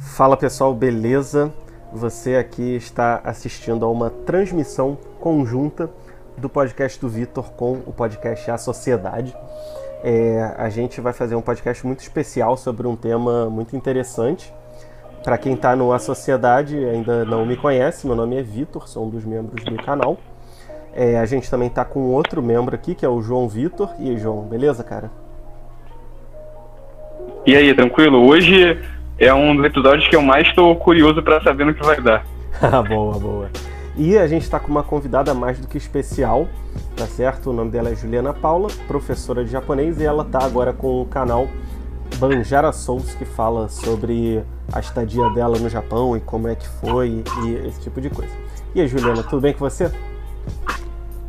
Fala pessoal, beleza? Você aqui está assistindo a uma transmissão conjunta do podcast do Vitor com o podcast A Sociedade. É, a gente vai fazer um podcast muito especial sobre um tema muito interessante. Para quem está no A Sociedade ainda não me conhece, meu nome é Vitor, sou um dos membros do canal. É, a gente também está com outro membro aqui, que é o João Vitor. E aí, João, beleza, cara? E aí, tranquilo? Hoje é um dos episódios que eu mais estou curioso para saber no que vai dar. Ah, boa, boa. E a gente está com uma convidada mais do que especial, tá certo? O nome dela é Juliana Paula, professora de japonês, e ela tá agora com o canal Banjara Souls, que fala sobre a estadia dela no Japão e como é que foi e esse tipo de coisa. E aí, Juliana, tudo bem com você?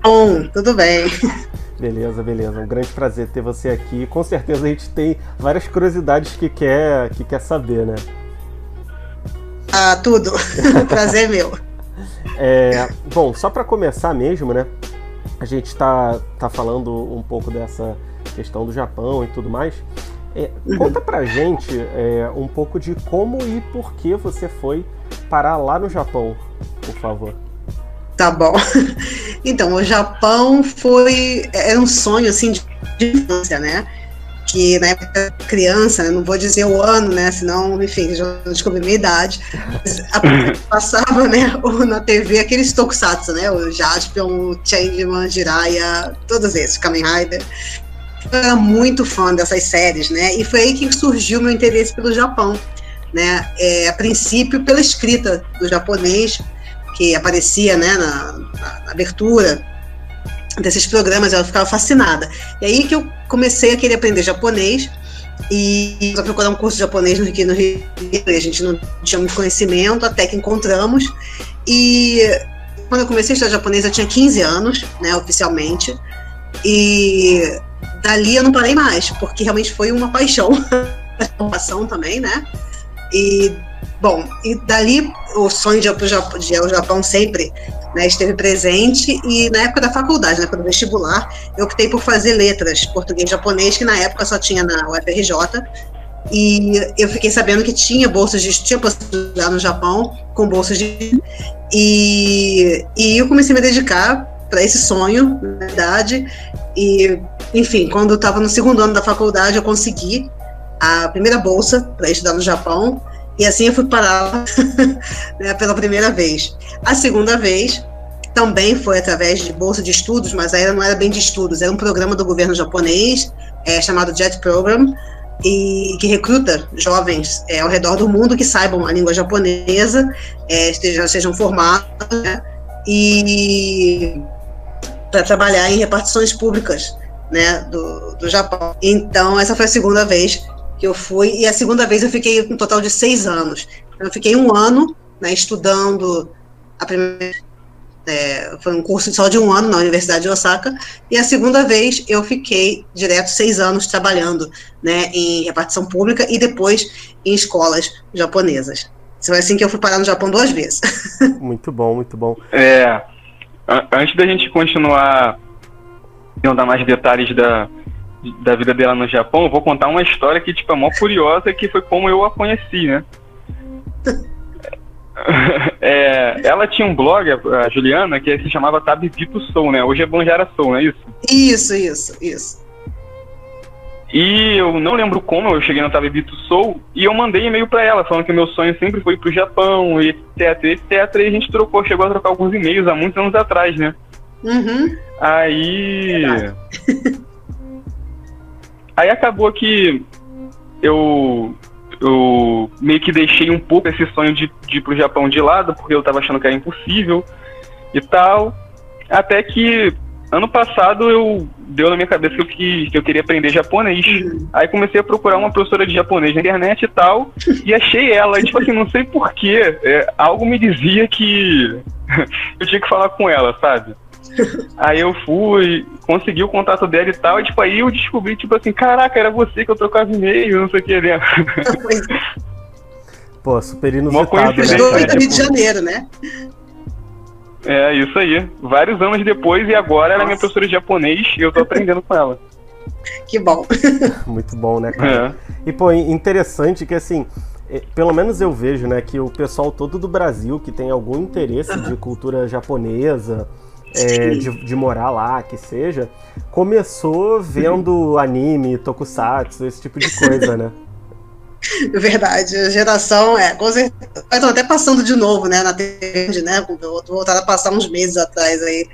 Bom, tudo bem. Beleza, beleza. Um grande prazer ter você aqui. Com certeza a gente tem várias curiosidades que quer, que quer saber, né? Ah, tudo. prazer meu. É, bom, só para começar mesmo, né? A gente está tá falando um pouco dessa questão do Japão e tudo mais. É, uhum. Conta pra gente é, um pouco de como e por que você foi parar lá no Japão, por favor. Tá bom. Então, o Japão foi. Era um sonho, assim, de infância, né? Que na época criança, né? não vou dizer o ano, né? Senão, enfim, já descobri minha idade. passava, né? Na TV aqueles tokusatsu, né? O Jaspion, o Changeman, Jiraiya, todos esses, Kamen Rider. Eu era muito fã dessas séries, né? E foi aí que surgiu meu interesse pelo Japão, né? É, a princípio pela escrita do japonês, que aparecia né, na, na abertura desses programas, eu ficava fascinada. E aí que eu comecei a querer aprender japonês e para procurar um curso de japonês no Rio, no Rio a gente não tinha muito conhecimento, até que encontramos. E quando eu comecei a estudar japonês, eu tinha 15 anos, né, oficialmente. E dali eu não parei mais, porque realmente foi uma paixão, uma paixão também, né? E Bom, e dali o sonho de ir, Japão, de ir ao Japão sempre né, esteve presente. E na época da faculdade, né, para o vestibular, eu optei por fazer letras, português e japonês, que na época só tinha na UFRJ, e eu fiquei sabendo que tinha bolsas de tinha possibilidade no Japão com bolsas de e, e eu comecei a me dedicar para esse sonho, na verdade, e enfim, quando eu estava no segundo ano da faculdade, eu consegui a primeira bolsa para estudar no Japão e assim eu fui parar né, pela primeira vez. A segunda vez também foi através de bolsa de estudos, mas aí não era bem de estudos, era um programa do governo japonês é, chamado JET Program, e que recruta jovens é, ao redor do mundo que saibam a língua japonesa, é, estejam, sejam formados, né, e para trabalhar em repartições públicas né, do, do Japão. Então, essa foi a segunda vez que eu fui, e a segunda vez eu fiquei um total de seis anos. Eu fiquei um ano né, estudando a primeira. É, foi um curso só de um ano na Universidade de Osaka, e a segunda vez eu fiquei direto seis anos trabalhando né, em repartição pública e depois em escolas japonesas. Foi assim que eu fui parar no Japão duas vezes. Muito bom, muito bom. É, antes da gente continuar, não dar mais detalhes da, da vida dela no Japão, eu vou contar uma história que, tipo, é mó curiosa, que foi como eu a conheci, né? É, ela tinha um blog, a Juliana, que se chamava Tabibito Soul, né? Hoje é Banjara Soul, não é isso? Isso, isso, isso. E eu não lembro como eu cheguei no Tabibito Soul e eu mandei e-mail para ela, falando que meu sonho sempre foi pro Japão, e etc, etc. E a gente trocou, chegou a trocar alguns e-mails há muitos anos atrás, né? Uhum. Aí. Aí acabou que eu, eu meio que deixei um pouco esse sonho de, de ir pro Japão de lado, porque eu tava achando que era impossível e tal. Até que ano passado eu deu na minha cabeça que eu, que, que eu queria aprender japonês. Uhum. Aí comecei a procurar uma professora de japonês na internet e tal, e achei ela. E, tipo assim, não sei porquê, é, algo me dizia que eu tinha que falar com ela, sabe? Aí eu fui, consegui o contato dela e tal, e tipo, aí eu descobri, tipo assim, caraca, era você que eu trocava e-mail, não sei o que, né? Pô, super inusitado, né? Dois do Rio de Janeiro, né? É, isso aí. Vários anos depois, e agora Nossa. ela é minha professora de japonês e eu tô aprendendo com ela. Que bom. Muito bom, né, cara? É. E, pô, interessante que, assim, é, pelo menos eu vejo, né, que o pessoal todo do Brasil que tem algum interesse de cultura japonesa, é, de, de, morar lá, que seja, começou vendo anime, tokusatsu, esse tipo de coisa, né? Verdade, a geração é, com certeza. Estão até passando de novo, né, na TV, né? Voltaram a passar uns meses atrás aí,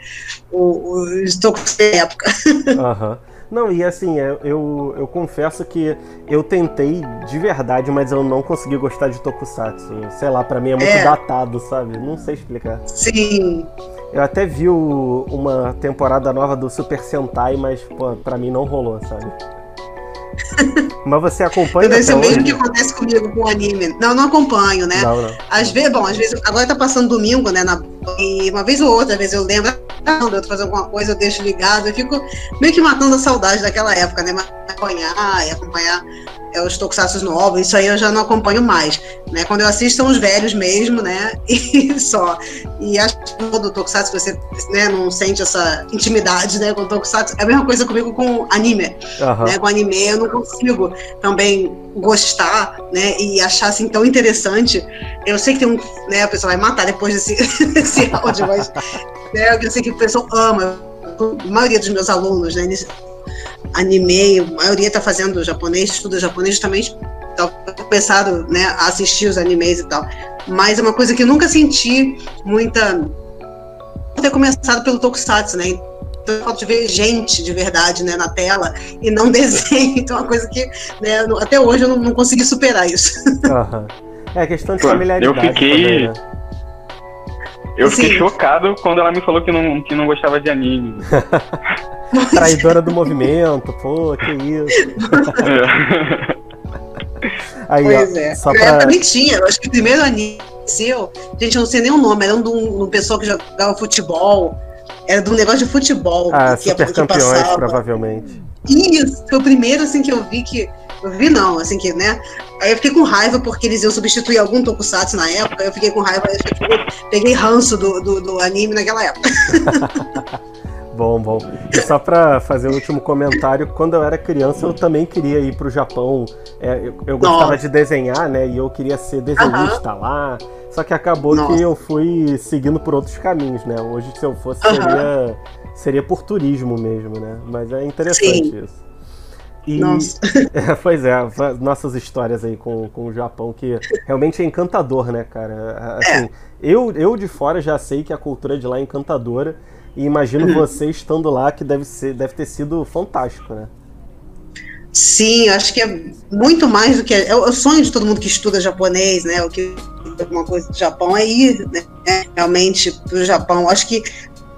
os tokusatsu da época. Aham. Uhum. Não, e assim, eu, eu, eu, confesso que eu tentei de verdade, mas eu não consegui gostar de Tokusatsu. Sei lá, para mim é muito é. datado, sabe? Não sei explicar. Sim. Eu até vi o, uma temporada nova do Super Sentai, mas pô, pra mim não rolou, sabe? Mas você acompanha Deve ser o mesmo que acontece comigo com o anime. Não, não acompanho, né? Não, não. Às vezes, bom, às vezes, agora tá passando domingo, né? Na, e uma vez ou outra, às vezes eu lembro, ah, eu tô fazendo alguma coisa, eu deixo ligado, eu fico meio que matando a saudade daquela época, né? Mas acompanhar e acompanhar é, os tokusatsu novos, isso aí eu já não acompanho mais, né? Quando eu assisto são os velhos mesmo, né? E só. E acho que do tokusatsu você né, não sente essa intimidade, né, com o tokusatsu. É a mesma coisa comigo com anime, uhum. né? Com anime eu não consigo também gostar, né, e achar assim tão interessante. Eu sei que tem um, né, a pessoa vai matar depois desse, desse áudio, mas né, eu sei que o pessoal ama. A maioria dos meus alunos, né, anime, a maioria está fazendo japonês, estuda japonês justamente tá começado né, a assistir os animes e tal. Mas é uma coisa que eu nunca senti muita. ter começado pelo Tokusatsu, né? Então, falta de ver gente de verdade né, na tela e não desenho. Então, é uma coisa que né, até hoje eu não, não consegui superar isso. Uhum. É questão de familiaridade. Eu fiquei. Também, né? Eu fiquei Sim. chocado quando ela me falou que não, que não gostava de anime. Traidora do movimento, pô, que isso. Aí, pois ó, é. Só pra... Eu também tinha, eu acho que o primeiro anime seu, gente, eu não sei nem o nome, era um de um, um pessoal que jogava futebol. Era de um negócio de futebol. Ah, que, super que campeões, passava. provavelmente. Isso, foi o primeiro assim que eu vi que. Eu vi não, assim que, né? Aí eu fiquei com raiva porque eles iam substituir algum tokusatsu na época, eu fiquei com raiva, eu fiquei, peguei ranço do, do, do anime naquela época. Bom, bom. E só para fazer o último comentário, quando eu era criança eu também queria ir pro Japão. É, eu, eu gostava Nossa. de desenhar, né? E eu queria ser desenhista uhum. lá. Só que acabou Nossa. que eu fui seguindo por outros caminhos, né? Hoje, se eu fosse, uhum. seria, seria por turismo mesmo, né? Mas é interessante Sim. isso. E, Nossa. É, pois é, nossas histórias aí com, com o Japão, que realmente é encantador, né, cara? Assim, é. eu, eu de fora já sei que a cultura de lá é encantadora. E imagino uhum. você estando lá, que deve, ser, deve ter sido fantástico, né? Sim, acho que é muito mais do que. É, é o sonho de todo mundo que estuda japonês, né? O que alguma coisa do Japão é ir né, realmente para o Japão. Acho que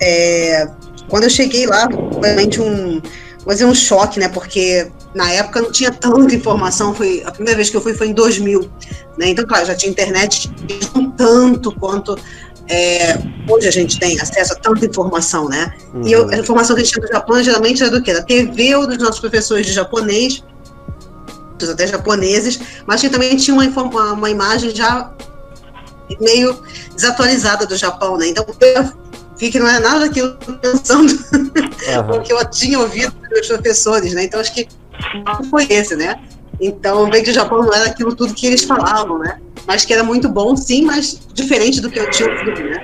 é, quando eu cheguei lá, foi realmente um, fazer um choque, né? Porque na época não tinha tanta informação. Foi a primeira vez que eu fui foi em 2000, né? Então, claro, já tinha internet não tanto quanto é, hoje a gente tem acesso a tanta informação, né? Uhum. E eu, a informação que a gente tinha do Japão geralmente era do quê? Da TV ou dos nossos professores de japonês, até japoneses, mas que também tinha uma, uma, imagem já meio desatualizada do Japão, né? Então eu vi que não é nada daquilo pensando uhum. o que eu tinha ouvido dos professores, né? Então acho que foi esse, né? Então, veio que o Japão não era aquilo tudo que eles falavam, né? Mas que era muito bom, sim, mas diferente do que eu tinha ouvido, né?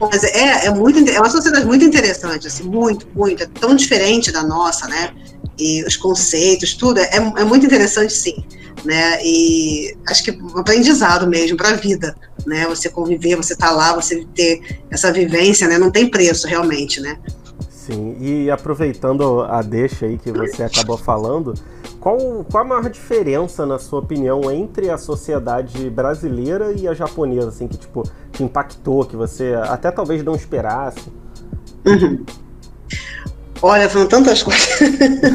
Mas é, é, muito, é uma sociedade muito interessante, assim, muito, muito. É tão diferente da nossa, né? E os conceitos, tudo. É, é muito interessante, sim. Né? E acho que um aprendizado mesmo para a vida, né? Você conviver, você tá lá, você ter essa vivência, né? Não tem preço, realmente, né? Sim, e aproveitando a deixa aí que você acabou falando, qual, qual a maior diferença, na sua opinião, entre a sociedade brasileira e a japonesa, assim, que tipo, te impactou, que você até talvez não esperasse? Uhum. Olha, foram tantas coisas.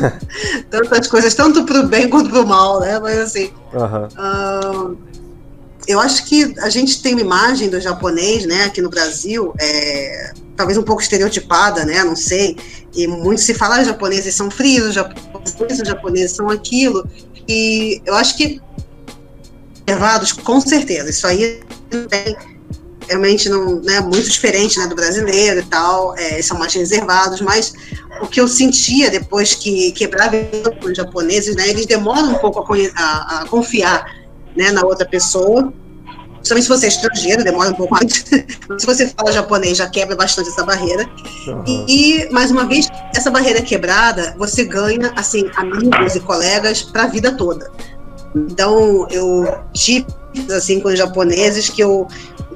tantas coisas, tanto pro bem quanto pro mal, né? Mas assim. Uhum. Uh, eu acho que a gente tem uma imagem do japonês, né, aqui no Brasil, é, talvez um pouco estereotipada, né, não sei, e muito se fala, ah, japoneses são frios, os japoneses, os japoneses são aquilo, e eu acho que reservados, com certeza, isso aí tem, realmente não, né, muito diferente, né, do brasileiro e tal, é, são mais reservados, mas o que eu sentia depois que quebrava com os japoneses, né, eles demoram um pouco a, a, a confiar né, na outra pessoa. Principalmente se você é estrangeiro, demora um pouco mais. se você fala japonês, já quebra bastante essa barreira. Uhum. E, mais uma vez, essa barreira quebrada, você ganha, assim, amigos e colegas para a vida toda. Então, eu tive, assim, com os japoneses que eu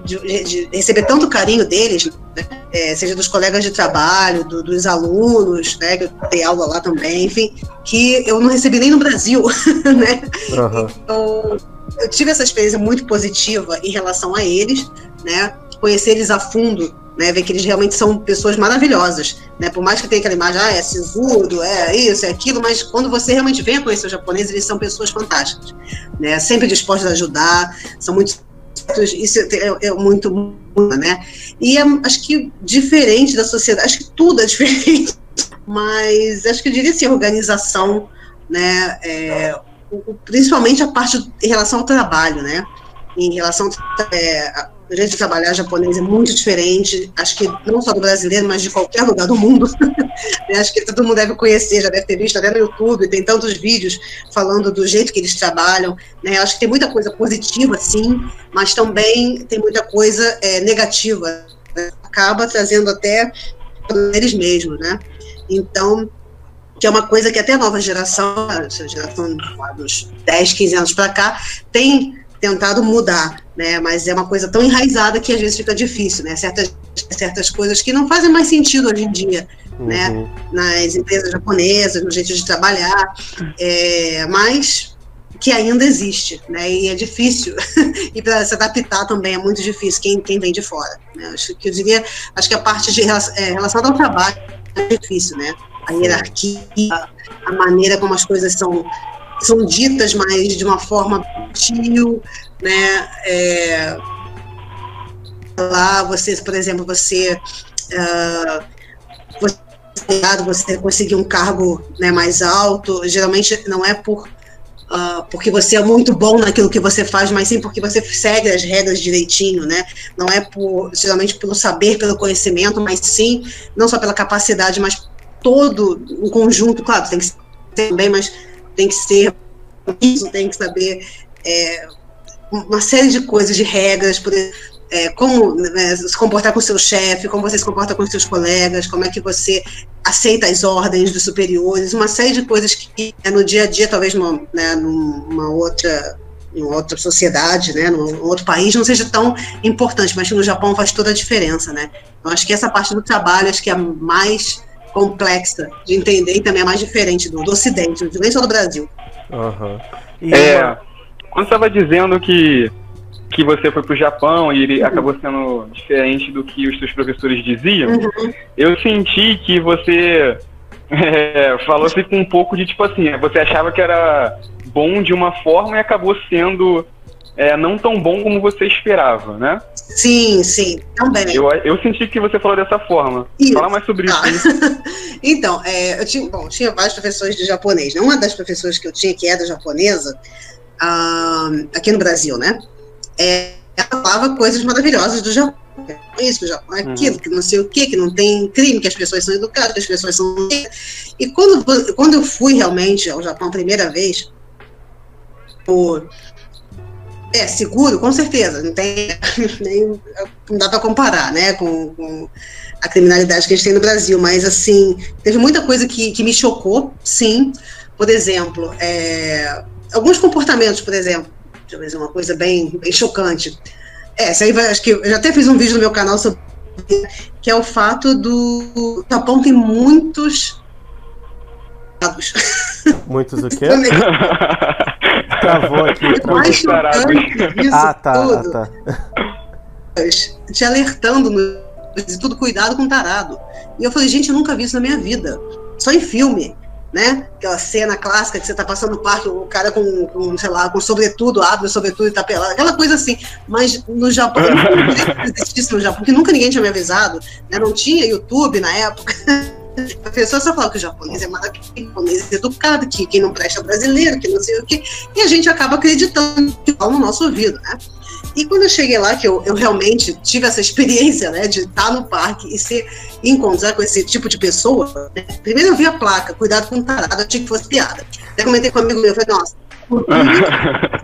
de, de, receber tanto carinho deles, né? é, seja dos colegas de trabalho, do, dos alunos, né, que eu dei aula lá também, enfim, que eu não recebi nem no Brasil, né? Uhum. Então, eu tive essa experiência muito positiva em relação a eles, né? Conhecer eles a fundo, né? Ver que eles realmente são pessoas maravilhosas, né? Por mais que tenha aquela imagem, ah, é sisudo, é isso, é aquilo, mas quando você realmente vem a conhecer os japoneses, eles são pessoas fantásticas, né? Sempre dispostos a ajudar, são muito isso é, é muito, muito, né? E é, acho que diferente da sociedade, acho que tudo é diferente, mas acho que eu diria assim, organização, né? É, principalmente a parte em relação ao trabalho, né? Em relação é, jeito de trabalhar japonês é muito diferente, acho que não só do brasileiro, mas de qualquer lugar do mundo. acho que todo mundo deve conhecer, já deve ter visto até no YouTube, tem tantos vídeos falando do jeito que eles trabalham. Né? Acho que tem muita coisa positiva, sim, mas também tem muita coisa é, negativa. Né? Acaba trazendo até eles mesmos, né? Então, que é uma coisa que até a nova geração, a geração dos 10, 15 anos para cá, tem tentado mudar, né? Mas é uma coisa tão enraizada que às vezes fica difícil, né? Certas, certas coisas que não fazem mais sentido hoje em dia, né? uhum. né? Nas empresas japonesas, no jeito de trabalhar, é, mas que ainda existe, né? E é difícil. e para se adaptar também é muito difícil quem, quem vem de fora. Né? Acho que eu diria, acho que a parte de é, relacionada ao trabalho é difícil, né? A hierarquia, a maneira como as coisas são são ditas, mas de uma forma sutil, né? É, lá você, por exemplo, você, uh, você você conseguir um cargo né, mais alto, geralmente não é por uh, porque você é muito bom naquilo que você faz, mas sim porque você segue as regras direitinho, né? Não é por geralmente pelo saber, pelo conhecimento, mas sim não só pela capacidade, mas todo um conjunto, claro, tem que ser também, mas tem que ser isso, tem que saber é, uma série de coisas, de regras, por, é, como né, se comportar com seu chefe, como você se comporta com seus colegas, como é que você aceita as ordens dos superiores, uma série de coisas que é, no dia a dia, talvez numa, né, numa outra em outra sociedade, né, num outro país, não seja tão importante, mas no Japão faz toda a diferença, né? Então, acho que essa parte do trabalho, acho que é mais complexa de entender e também é mais diferente do, do Ocidente, nem só do Brasil. Uhum. E é, uma... quando estava dizendo que, que você foi para o Japão e ele uhum. acabou sendo diferente do que os seus professores diziam, uhum. eu senti que você é, falou assim com um pouco de tipo assim, você achava que era bom de uma forma e acabou sendo é, não tão bom como você esperava, né? Sim, sim, também. Eu, eu senti que você falou dessa forma. Isso. Fala mais sobre ah. isso. então, é, eu tinha, bom, tinha vários professores de japonês. Né? Uma das professoras que eu tinha, que era japonesa, uh, aqui no Brasil, né? É, ela falava coisas maravilhosas do Japão. Isso, do Japão, uhum. aquilo, uhum. que não sei o que, que não tem crime, que as pessoas são educadas, que as pessoas são. E quando, quando eu fui realmente ao Japão a primeira vez, por é, seguro, com certeza. Não tem nem, não dá para comparar, né, com, com, a criminalidade que a gente tem no Brasil. Mas assim, teve muita coisa que, que me chocou, sim. Por exemplo, é, alguns comportamentos, por exemplo, deixa eu ver uma coisa bem, bem chocante. É, isso aí vai, acho que eu já até fiz um vídeo no meu canal sobre que é o fato do Japão tem muitos Muitos o quê? Travou aqui. Travou. Mais isso ah, tá, tudo. Ah, tá. Te alertando no tudo cuidado com tarado. E eu falei, gente, eu nunca vi isso na minha vida. Só em filme, né? Aquela cena clássica que você tá passando no parque, o cara com, com sei lá, com sobretudo, abre o sobretudo e tá pelado, aquela coisa assim. Mas no Japão, não existisse no Japão, porque nunca ninguém tinha me avisado, né? Não tinha YouTube na época. A pessoa só fala que o japonês é maravilhoso, o japonês é educado, que quem não presta é brasileiro, que não sei o quê, e a gente acaba acreditando no nosso ouvido, né? E quando eu cheguei lá, que eu, eu realmente tive essa experiência, né, de estar no parque e ser encontrar com esse tipo de pessoa, né? primeiro eu vi a placa, cuidado com tarado, eu tinha que fosse piada. Até comentei com um amigo meu, eu falei, nossa,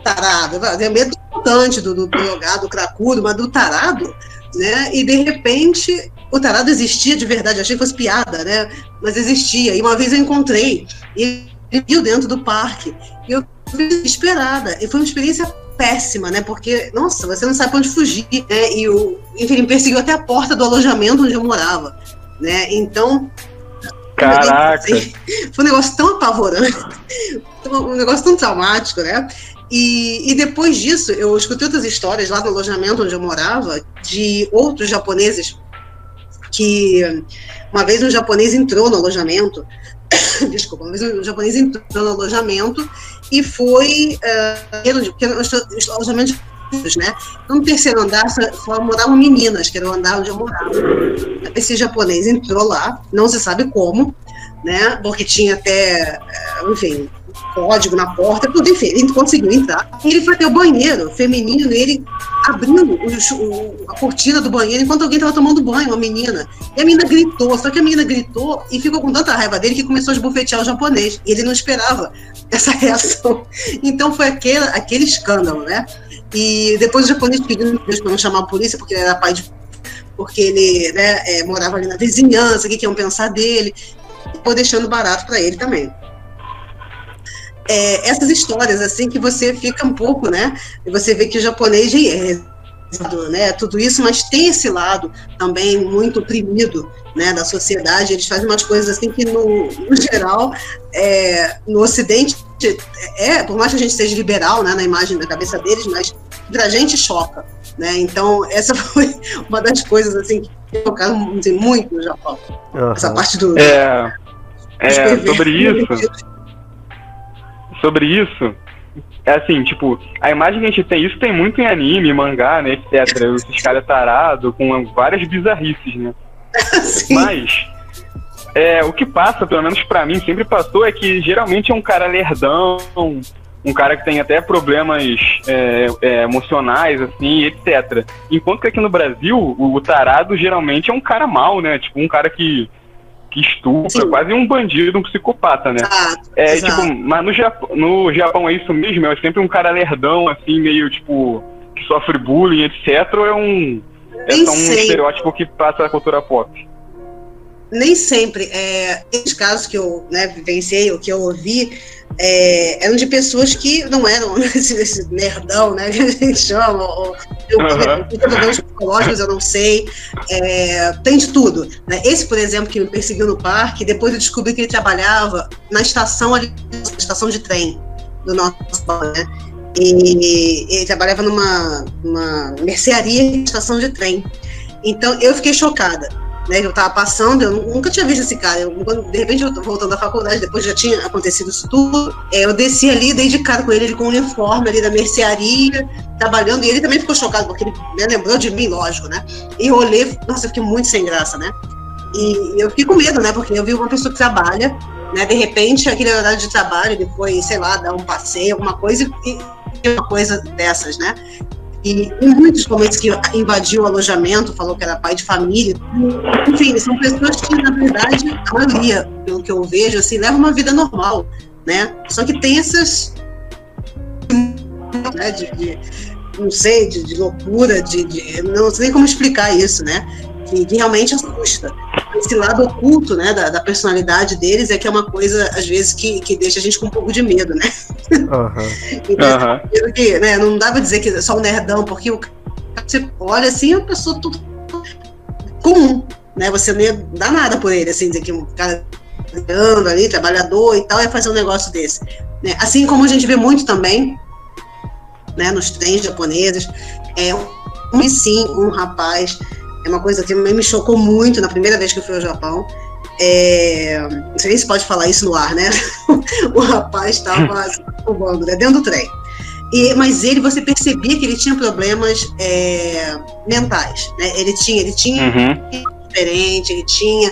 tarado. Tem medo do do, do drogado, do cracudo, mas do tarado, né? E de repente o tarado existia de verdade, achei que fosse piada, né? Mas existia. E uma vez eu encontrei, e ele viu dentro do parque. E eu fui desesperada. E foi uma experiência péssima, né? Porque, nossa, você não sabe pra onde fugir, né? E o, enfim, ele me perseguiu até a porta do alojamento onde eu morava, né? Então. Caraca! Assim, foi um negócio tão apavorante, um negócio tão traumático, né? E, e, depois disso, eu escutei outras histórias lá no alojamento onde eu morava, de outros japoneses que uma vez um japonês entrou no alojamento, desculpa, uma vez um japonês entrou no alojamento e foi, uh, alojamento né? Então, no terceiro andar só moravam meninas, que era o andar onde eu morava. Esse japonês entrou lá, não se sabe como, né? Porque tinha até, eh, enfim, código na porta, tudo, enfim, ele conseguiu entrar. Ele foi até o banheiro feminino ele abriu o, o, a cortina do banheiro enquanto alguém estava tomando banho, uma menina. E a menina gritou, só que a menina gritou e ficou com tanta raiva dele que começou a esbofetear o japonês. E ele não esperava essa reação. Então foi aquele, aquele escândalo, né? E depois o japonês pediu para não chamar a polícia, porque ele era pai de. porque ele né, é, morava ali na vizinhança, o que, que iam pensar dele. Ficou deixando barato para ele também é, essas histórias, assim, que você fica um pouco, né? E você vê que o japonês é né, tudo isso, mas tem esse lado também muito oprimido né, da sociedade. Eles fazem umas coisas assim que, no, no geral, é, no Ocidente, é, por mais que a gente seja liberal né, na imagem da cabeça deles, mas pra gente choca. Né? Então, essa foi uma das coisas assim, que tocaram assim, muito no Japão. Uhum. Essa parte do. É, é sobre isso sobre isso, é assim, tipo, a imagem que a gente tem, isso tem muito em anime, mangá, né, etc. Esses caras tarados, com várias bizarrices, né? Sim. Mas, é, o que passa, pelo menos para mim, sempre passou, é que geralmente é um cara lerdão, um cara que tem até problemas é, é, emocionais, assim, etc. Enquanto que aqui no Brasil, o, o tarado geralmente é um cara mau, né? Tipo, um cara que que estupra, Sim. quase um bandido, um psicopata, né? Exato, é, exato. tipo, mas no Japão, no Japão é isso mesmo? É sempre um cara lerdão, assim, meio, tipo, que sofre bullying, etc. Ou é um, é só um estereótipo que passa a cultura pop? Nem sempre. É, esses casos que eu né, vivenciei, o que eu ouvi, é, eram de pessoas que não eram esse, esse nerdão, né, que a gente chama, ou problemas uhum. psicológicos, eu não sei, é, tem de tudo. Né? Esse, por exemplo, que me perseguiu no parque, depois eu descobri que ele trabalhava na estação ali, na estação de trem do nosso né? E ele trabalhava numa, numa mercearia estação de trem. Então eu fiquei chocada né, eu tava passando, eu nunca tinha visto esse cara. Eu, de repente, eu voltando da faculdade, depois já tinha acontecido isso tudo. É, eu desci ali, dei de cara com ele, ele com o uniforme ali da mercearia, trabalhando, e ele também ficou chocado, porque ele né, lembrou de mim, lógico, né? E eu olhei, nossa, eu fiquei muito sem graça, né? E eu fiquei com medo, né? Porque eu vi uma pessoa que trabalha, né? De repente, aquele horário de trabalho, foi, sei lá, dar um passeio, alguma coisa, e uma coisa dessas, né? E em muitos momentos que invadiu o alojamento, falou que era pai de família. Enfim, são pessoas que, na verdade, a maioria, pelo que eu vejo, assim, leva uma vida normal, né? Só que tem essas. Né, de, de não sei, de, de loucura, de, de, Não sei como explicar isso, né? Que, que realmente assusta esse lado oculto, né, da, da, personalidade deles é que é uma coisa, às vezes, que, que deixa a gente com um pouco de medo, né? Uhum. então, uhum. Que, né, não dá pra dizer que é só um nerdão, porque o você olha assim, é uma pessoa tudo comum, né? Você não ia dar nada por ele, assim, dizer que um cara trabalhando ali, trabalhador e tal, é fazer um negócio desse. Né? Assim como a gente vê muito também, né, nos trens japoneses, é um, sim, um rapaz é uma coisa que me chocou muito na primeira vez que eu fui ao Japão. É, não sei nem se pode falar isso no ar, né? o rapaz estava roubando né? dentro do trem. E, mas ele, você percebia que ele tinha problemas é, mentais, né? Ele tinha, ele tinha uhum. diferente, ele tinha,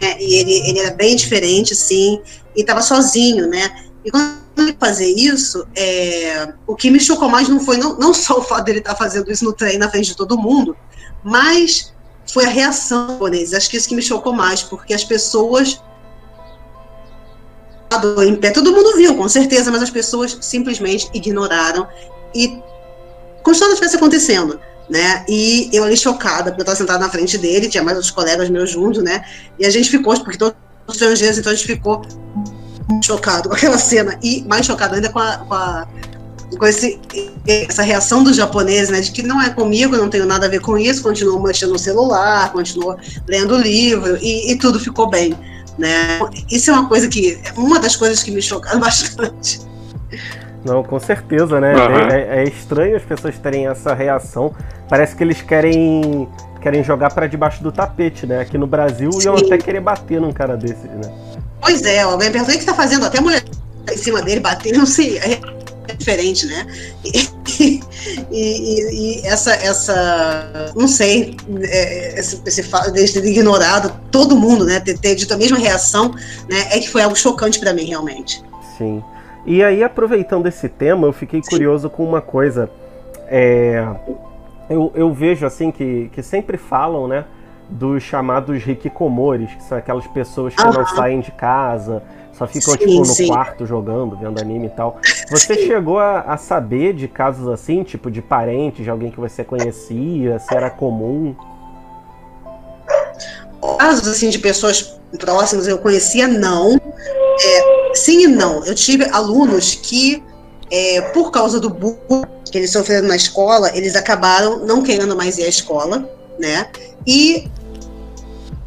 né? e ele, ele era bem diferente, sim, e estava sozinho, né? E quando ele fazer isso, é, o que me chocou mais não foi não, não só o fato dele estar tá fazendo isso no trem na frente de todo mundo, mas foi a reação japonesa. Acho que isso que me chocou mais, porque as pessoas em pé, todo mundo viu, com certeza, mas as pessoas simplesmente ignoraram e como se nada estivesse acontecendo, né? E eu ali chocada, porque eu estava sentada na frente dele, tinha mais outros colegas meus juntos, né? E a gente ficou, porque todos estrangeiros, então a gente ficou chocado com aquela cena e mais chocado ainda com a, com a com esse, essa reação dos japoneses, né, de que não é comigo, não tenho nada a ver com isso, continuou mexendo no celular, continuou lendo livro e, e tudo ficou bem, né? Isso é uma coisa que, uma das coisas que me chocaram bastante. Não, com certeza, né? Uhum. É, é, estranho as pessoas terem essa reação. Parece que eles querem querem jogar para debaixo do tapete, né? Aqui no Brasil Sim. iam até querer bater num cara desses, né? Pois é, alguém perguntou o que tá fazendo, até a mulher em cima dele bater, não sei diferente, né? E, e, e, essa, essa, não sei, é, esse, esse fato de ter ignorado todo mundo, né? Ter, ter dito a mesma reação, né? É que foi algo chocante para mim, realmente. Sim. E aí, aproveitando esse tema, eu fiquei curioso com uma coisa. É, eu, eu vejo assim que, que sempre falam, né? Dos chamados hikikomores, que são aquelas pessoas que não saem de casa, só ficam, sim, tipo, no sim. quarto jogando, vendo anime e tal. Você sim. chegou a, a, saber de casos assim, tipo, de parentes, de alguém que você conhecia, se era comum? Casos, assim, de pessoas próximas eu conhecia, não. É, sim e não. Eu tive alunos que, é, por causa do bullying que eles sofreram na escola, eles acabaram não querendo mais ir à escola, né? E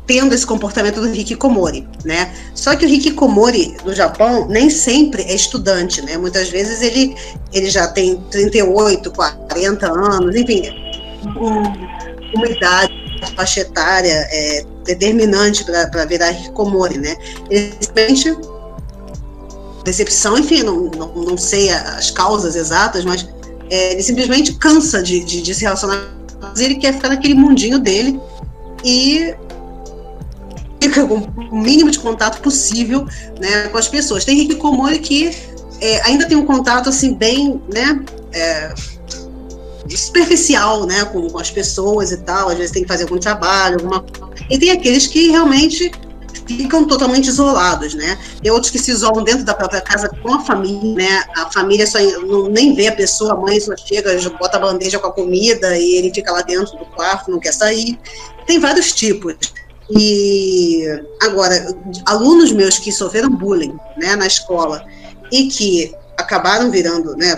tendo esse comportamento do hikikomori, né? Só que o hikikomori do Japão nem sempre é estudante, né? Muitas vezes ele, ele já tem 38, 40 anos, enfim, um, uma idade, faixa etária é, determinante para virar hikikomori, né? Ele simplesmente decepção, enfim, não, não, não sei as causas exatas, mas é, ele simplesmente cansa de, de, de se relacionar, ele quer ficar naquele mundinho dele e fica com o mínimo de contato possível né, com as pessoas. Tem Hikikomori que é, ainda tem um contato assim bem né, é, superficial né, com, com, as pessoas e tal, às vezes tem que fazer algum trabalho, alguma E tem aqueles que realmente ficam totalmente isolados, né? Tem outros que se isolam dentro da própria casa com a família, né? A família só não, nem vê a pessoa, a mãe só chega, bota a bandeja com a comida e ele fica lá dentro do quarto, não quer sair. Tem vários tipos. E agora, alunos meus que sofreram bullying né, na escola e que acabaram virando, né,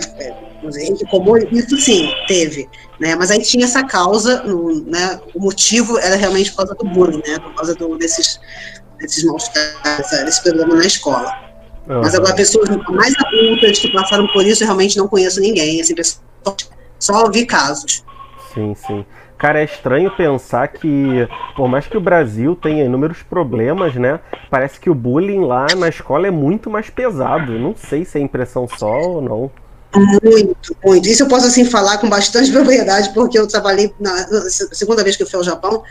gente comum, isso sim, teve, né, mas aí tinha essa causa, no, né, o motivo era realmente por causa do bullying, né, por causa do, desses, desses maus desse problema na escola. Uhum. Mas agora, pessoas mais adultas que passaram por isso, eu realmente não conheço ninguém, assim, pessoas, só ouvi casos. Sim, sim. Cara, é estranho pensar que, por mais que o Brasil tenha inúmeros problemas, né? Parece que o bullying lá na escola é muito mais pesado. Não sei se é impressão só ou não. Muito, muito. Isso eu posso assim falar com bastante propriedade, porque eu trabalhei na, na segunda vez que eu fui ao Japão,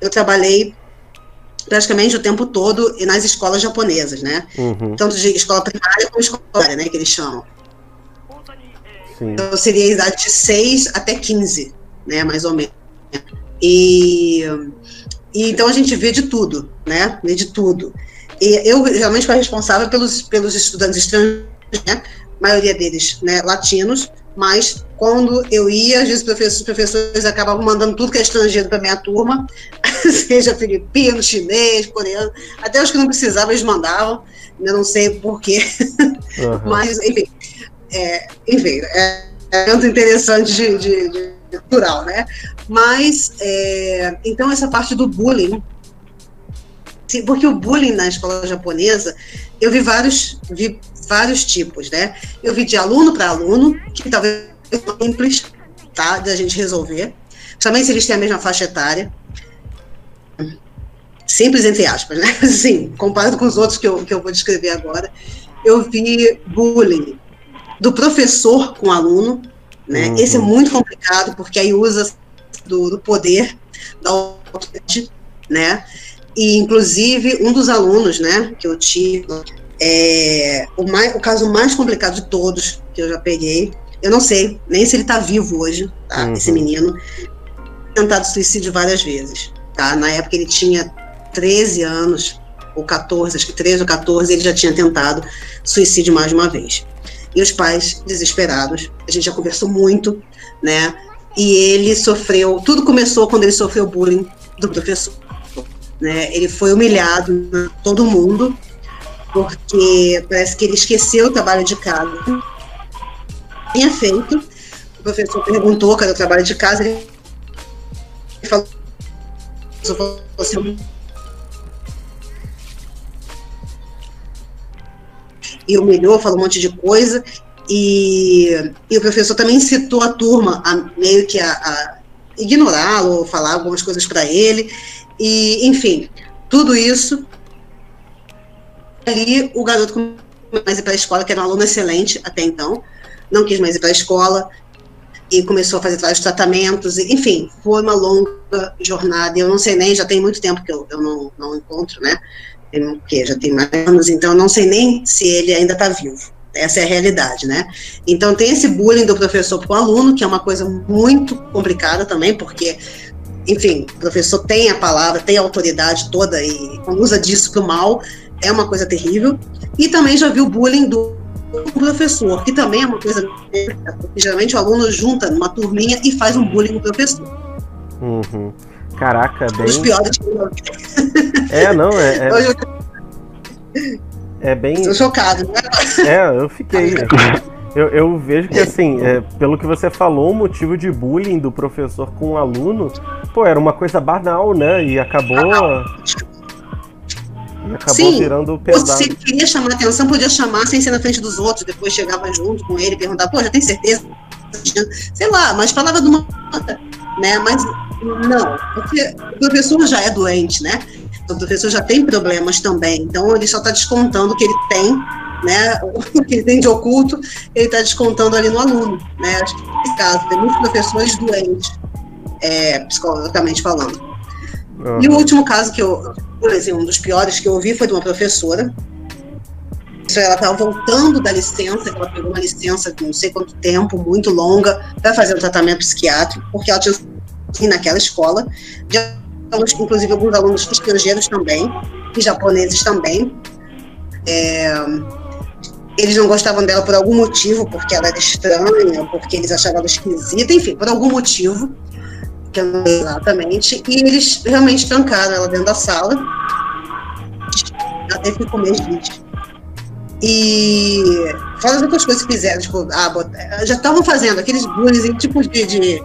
eu trabalhei praticamente o tempo todo nas escolas japonesas, né? Uhum. Tanto de escola primária como escola, né, que eles chamam. Sim. Então seria a idade de 6 até 15, né, mais ou menos. E, e, então a gente vê de tudo, né? Vê de tudo. E eu realmente fui responsável pelos, pelos estudantes estrangeiros, né? A maioria deles, né, latinos, mas quando eu ia, às vezes os professores acabavam mandando tudo que é estrangeiro para minha turma, seja filipino, chinês, coreano, até os que não precisavam eles mandavam, eu não sei porquê, uhum. mas enfim, é, enfim, é, é muito interessante de, de, de cultural, né? Mas, é, então, essa parte do bullying, porque o bullying na escola japonesa, eu vi vários, vi vários tipos, né? Eu vi de aluno para aluno, que talvez é simples, tá, da gente resolver, também se eles têm a mesma faixa etária, simples entre aspas, né? Sim, comparado com os outros que eu, que eu vou descrever agora, eu vi bullying do professor com aluno, né? Uhum. Esse é muito complicado, porque aí usa do, do poder da autoridade, né? E, inclusive, um dos alunos, né, que eu tive, é, o, mais, o caso mais complicado de todos que eu já peguei, eu não sei nem se ele está vivo hoje, tá? Uhum. Esse menino, tentado suicídio várias vezes, tá? Na época ele tinha 13 anos, ou 14, acho que 13 ou 14, ele já tinha tentado suicídio mais de uma vez. E os pais desesperados, a gente já conversou muito, né? E ele sofreu, tudo começou quando ele sofreu bullying do professor. Né? Ele foi humilhado todo mundo, porque parece que ele esqueceu o trabalho de casa. Tinha feito, o professor perguntou cadê o trabalho de casa, ele falou e humilhou, falou um monte de coisa, e, e o professor também incitou a turma a meio que a, a ignorá-lo, falar algumas coisas para ele, e enfim, tudo isso. Ali o garoto começou mais ir para a escola, que era um aluno excelente até então, não quis mais ir para a escola, e começou a fazer vários tratamentos, enfim, foi uma longa jornada. Eu não sei nem, já tem muito tempo que eu, eu não, não encontro, né? Porque já tem mais anos, então não sei nem se ele ainda está vivo. Essa é a realidade, né? Então tem esse bullying do professor para o aluno, que é uma coisa muito complicada também, porque, enfim, o professor tem a palavra, tem a autoridade toda e usa disso para o mal, é uma coisa terrível. E também já vi o bullying do professor, que também é uma coisa. Geralmente o aluno junta numa turminha e faz um bullying com o professor. Uhum. Caraca, bem. Os piores É, não, é. É, é bem. Estou chocado, né? É, eu fiquei. Eu, eu vejo que, assim, é, pelo que você falou, o motivo de bullying do professor com o aluno, pô, era uma coisa banal, né? E acabou. E acabou Sim, virando pesado. Você queria chamar atenção, podia chamar sem ser na frente dos outros, depois chegava junto com ele, perguntar, pô, já tem certeza? Sei lá, mas falava de uma. Né? Mas não, porque o professor já é doente, né? O professor já tem problemas também, então ele só está descontando o que ele tem, né? O que ele tem de oculto, ele está descontando ali no aluno, né? Acho que nesse caso, tem muitos professores doentes, é, psicologicamente falando. Uhum. E o último caso que eu, por exemplo, um dos piores que eu ouvi foi de uma professora. Ela estava voltando da licença, ela pegou uma licença de não sei quanto tempo, muito longa, para fazer um tratamento psiquiátrico, porque ela tinha naquela escola, de alunos, inclusive alguns alunos estrangeiros também, e japoneses também. É, eles não gostavam dela por algum motivo, porque ela era estranha, porque eles achavam ela esquisita, enfim, por algum motivo que não sei exatamente, e eles realmente trancaram ela dentro da sala. Ela teve que comer giz. E fora as outras coisas que fizeram, tipo, ah, já estavam fazendo aqueles bullying, tipo de, de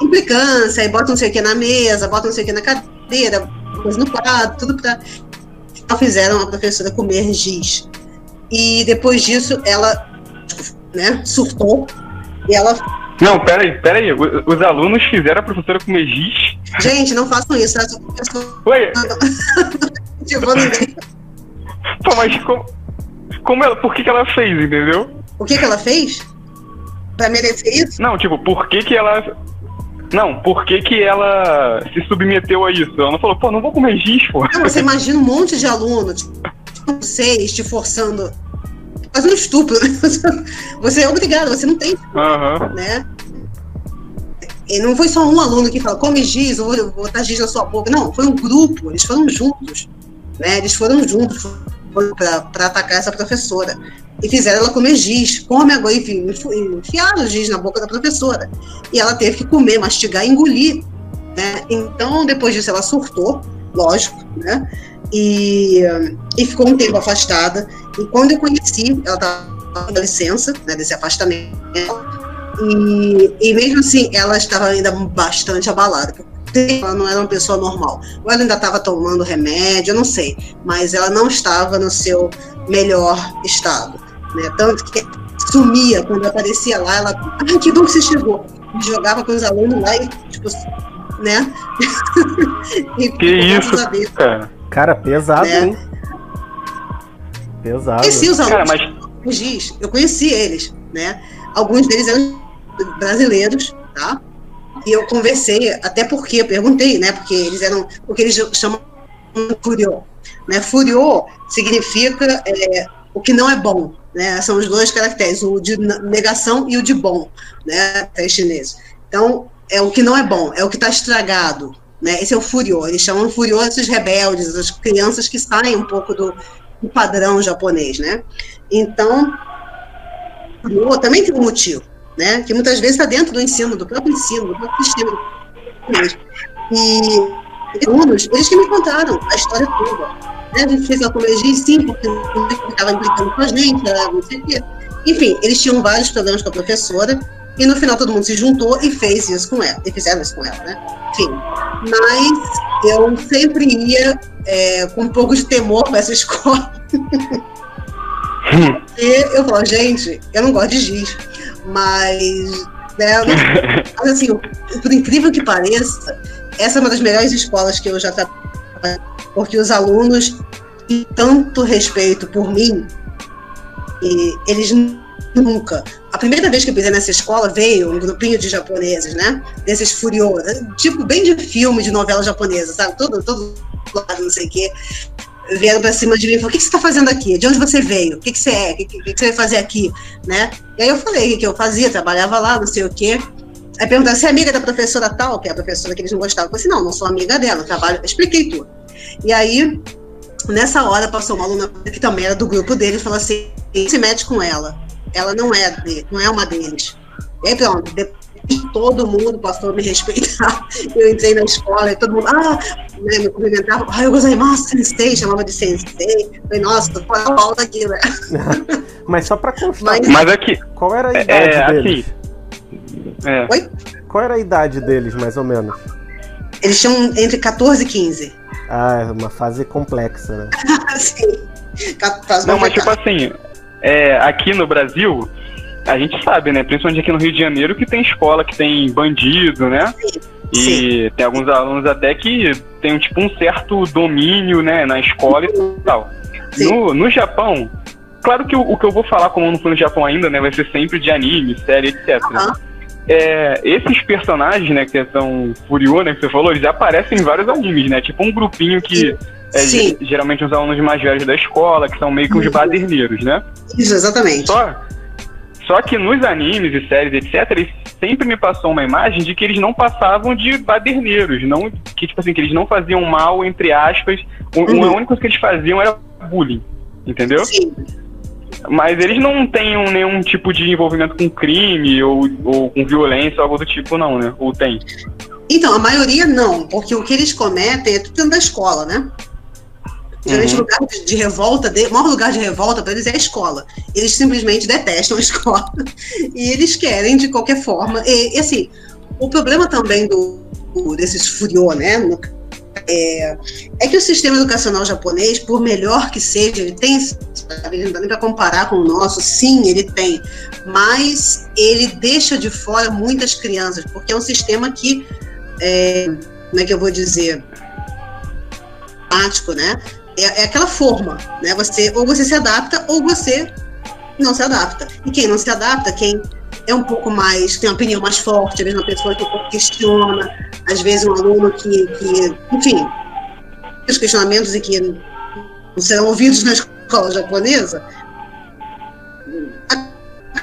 implicância, e bota não sei o que na mesa, bota não sei o que na cadeira, coisa no quadro, tudo pra. Então fizeram a professora comer giz. E depois disso, ela né, surtou e ela não, peraí, peraí. Os alunos fizeram a professora comer giz? Gente, não façam isso. Essa professora... Tipo, Pô, mas como, como ela, por que, que ela fez, entendeu? O que, que ela fez? Pra merecer isso? Não, tipo, por que que ela... Não, por que que ela se submeteu a isso? Ela não falou, pô, não vou comer giz, pô. Não, você imagina um monte de alunos, tipo, vocês te forçando faz um estupro. Você é obrigado, você não tem. Uhum. Né? E não foi só um aluno que falou, come giz, ou vou botar giz na sua boca. Não, foi um grupo, eles foram juntos. Né? Eles foram juntos para atacar essa professora. E fizeram ela comer giz, come agora, enfim, enfiaram giz na boca da professora. E ela teve que comer, mastigar engolir. Né? Então, depois disso, ela surtou, lógico, né? e, e ficou um tempo afastada. E quando eu conheci, ela estava na licença, né, desse afastamento, e, e mesmo assim, ela estava ainda bastante abalada. Ela não era uma pessoa normal. Ou ela ainda estava tomando remédio, eu não sei. Mas ela não estava no seu melhor estado. Né? Tanto que sumia quando aparecia lá, ela. Ai, que bom que você chegou! Jogava com os alunos lá e, tipo, né? e, que isso, cara? Cara, pesado, né? hein? Pesado. Conheci os alunos. Cara, mas... Eu conheci eles, né? Alguns deles eram brasileiros, tá? E eu conversei, até porque eu perguntei, né? Porque eles eram, porque eles chamam furiô, né? Furiô significa é, o que não é bom, né? São os dois caracteres, o de negação e o de bom, né? Até chinês. Então, é o que não é bom, é o que está estragado, Né? Esse é o Furyo. Eles chamam Furyo esses rebeldes, as crianças que saem um pouco do, do padrão japonês, né? Então, Furyo também tem um motivo, né? Que muitas vezes está dentro do ensino, do próprio ensino, do próprio sistema. E alunos, eles que me contaram a história toda. Né? A gente fez a colegia sim, porque estava implicando com a gente, não sei o quê. Enfim, eles tinham vários problemas com a professora, e no final todo mundo se juntou e fez isso com ela, e fizeram isso com ela, né? Enfim, mas eu sempre ia é, com um pouco de temor para essa escola. e eu falo, gente, eu não gosto de giz, mas, né, mas assim, por incrível que pareça, essa é uma das melhores escolas que eu já trabalhei, porque os alunos têm tanto respeito por mim, e eles nunca. A primeira vez que eu pisei nessa escola veio um grupinho de japoneses, né? Desses furiosos, tipo bem de filme, de novela japonesa, sabe? Todo, todo lado, não sei o quê. Vieram pra cima de mim e falaram: O que, você tá fazendo aqui? De onde você veio? O que, que você é? O que, que, você vai fazer aqui? Né? E aí eu falei o que, eu fazia, trabalhava lá, não sei o quê. Aí perguntaram: Você é amiga da professora tal, que é a professora que eles não gostavam? Eu falei assim: Não, não sou amiga dela, trabalho. Eu expliquei tudo. E aí, nessa hora, passou uma aluna que também era do grupo dele e falou assim: se mete com ela ela não é, não é uma deles. E aí pronto, depois todo mundo passou a me respeitar. Eu entrei na escola e todo mundo, ah, né, me cumprimentava, ah, eu gostei, nossa, sensei, chamava de sensei. Falei, nossa, qual é a aula aqui, né? Mas só pra constar, Mas, mas aqui, qual era a é, idade é, deles? assim, é, Oi? Qual era a idade deles, mais ou menos? Eles tinham entre 14 e 15. Ah, é uma fase complexa, né? Sim. Faz não, mas tipo assim, é, aqui no Brasil, a gente sabe, né? Principalmente aqui no Rio de Janeiro, que tem escola que tem bandido, né? E Sim. tem alguns alunos até que tem tipo um certo domínio, né, na escola e tal. Sim. No, no Japão, claro que o, o que eu vou falar, como eu não fui no Japão ainda, né, vai ser sempre de anime, série, etc. Aham. É, esses personagens, né, que são Furyo, né, que você falou, eles aparecem em vários animes, né? Tipo um grupinho que é, Sim. ge- geralmente os alunos mais velhos da escola, que são meio que uns Isso. baderneiros, né? Isso, exatamente. Só, só que nos animes e séries, etc., eles sempre me passou uma imagem de que eles não passavam de baderneiros, não, que, tipo assim, que eles não faziam mal, entre aspas. O, Uhum. A única coisa que eles faziam era bullying, entendeu? Sim. Mas eles não têm um- nenhum tipo de envolvimento com crime ou, ou com violência ou algo do tipo, não, né? Ou tem? Então, a maioria não, porque o que eles cometem é tudo dentro da escola, né? Geralmente Uhum. o lugar de, revolta, de, o maior lugar de revolta para eles é a escola. Eles simplesmente detestam a escola. E eles querem, de qualquer forma. E, e, assim, o problema também do, desses furiô, né? no- é, é que o sistema educacional japonês, por melhor que seja, ele tem. Não dá nem para comparar com o nosso, sim, ele tem. Mas ele deixa de fora muitas crianças, porque é um sistema que. é, como é que eu vou dizer? Prático, né? É, é aquela forma, né? Você ou você se adapta ou você não se adapta. E quem não se adapta, quem é um pouco mais tem uma opinião mais forte, às vezes uma pessoa que questiona, às vezes um aluno que, que enfim, os questionamentos e que não serão ouvidos na escola japonesa.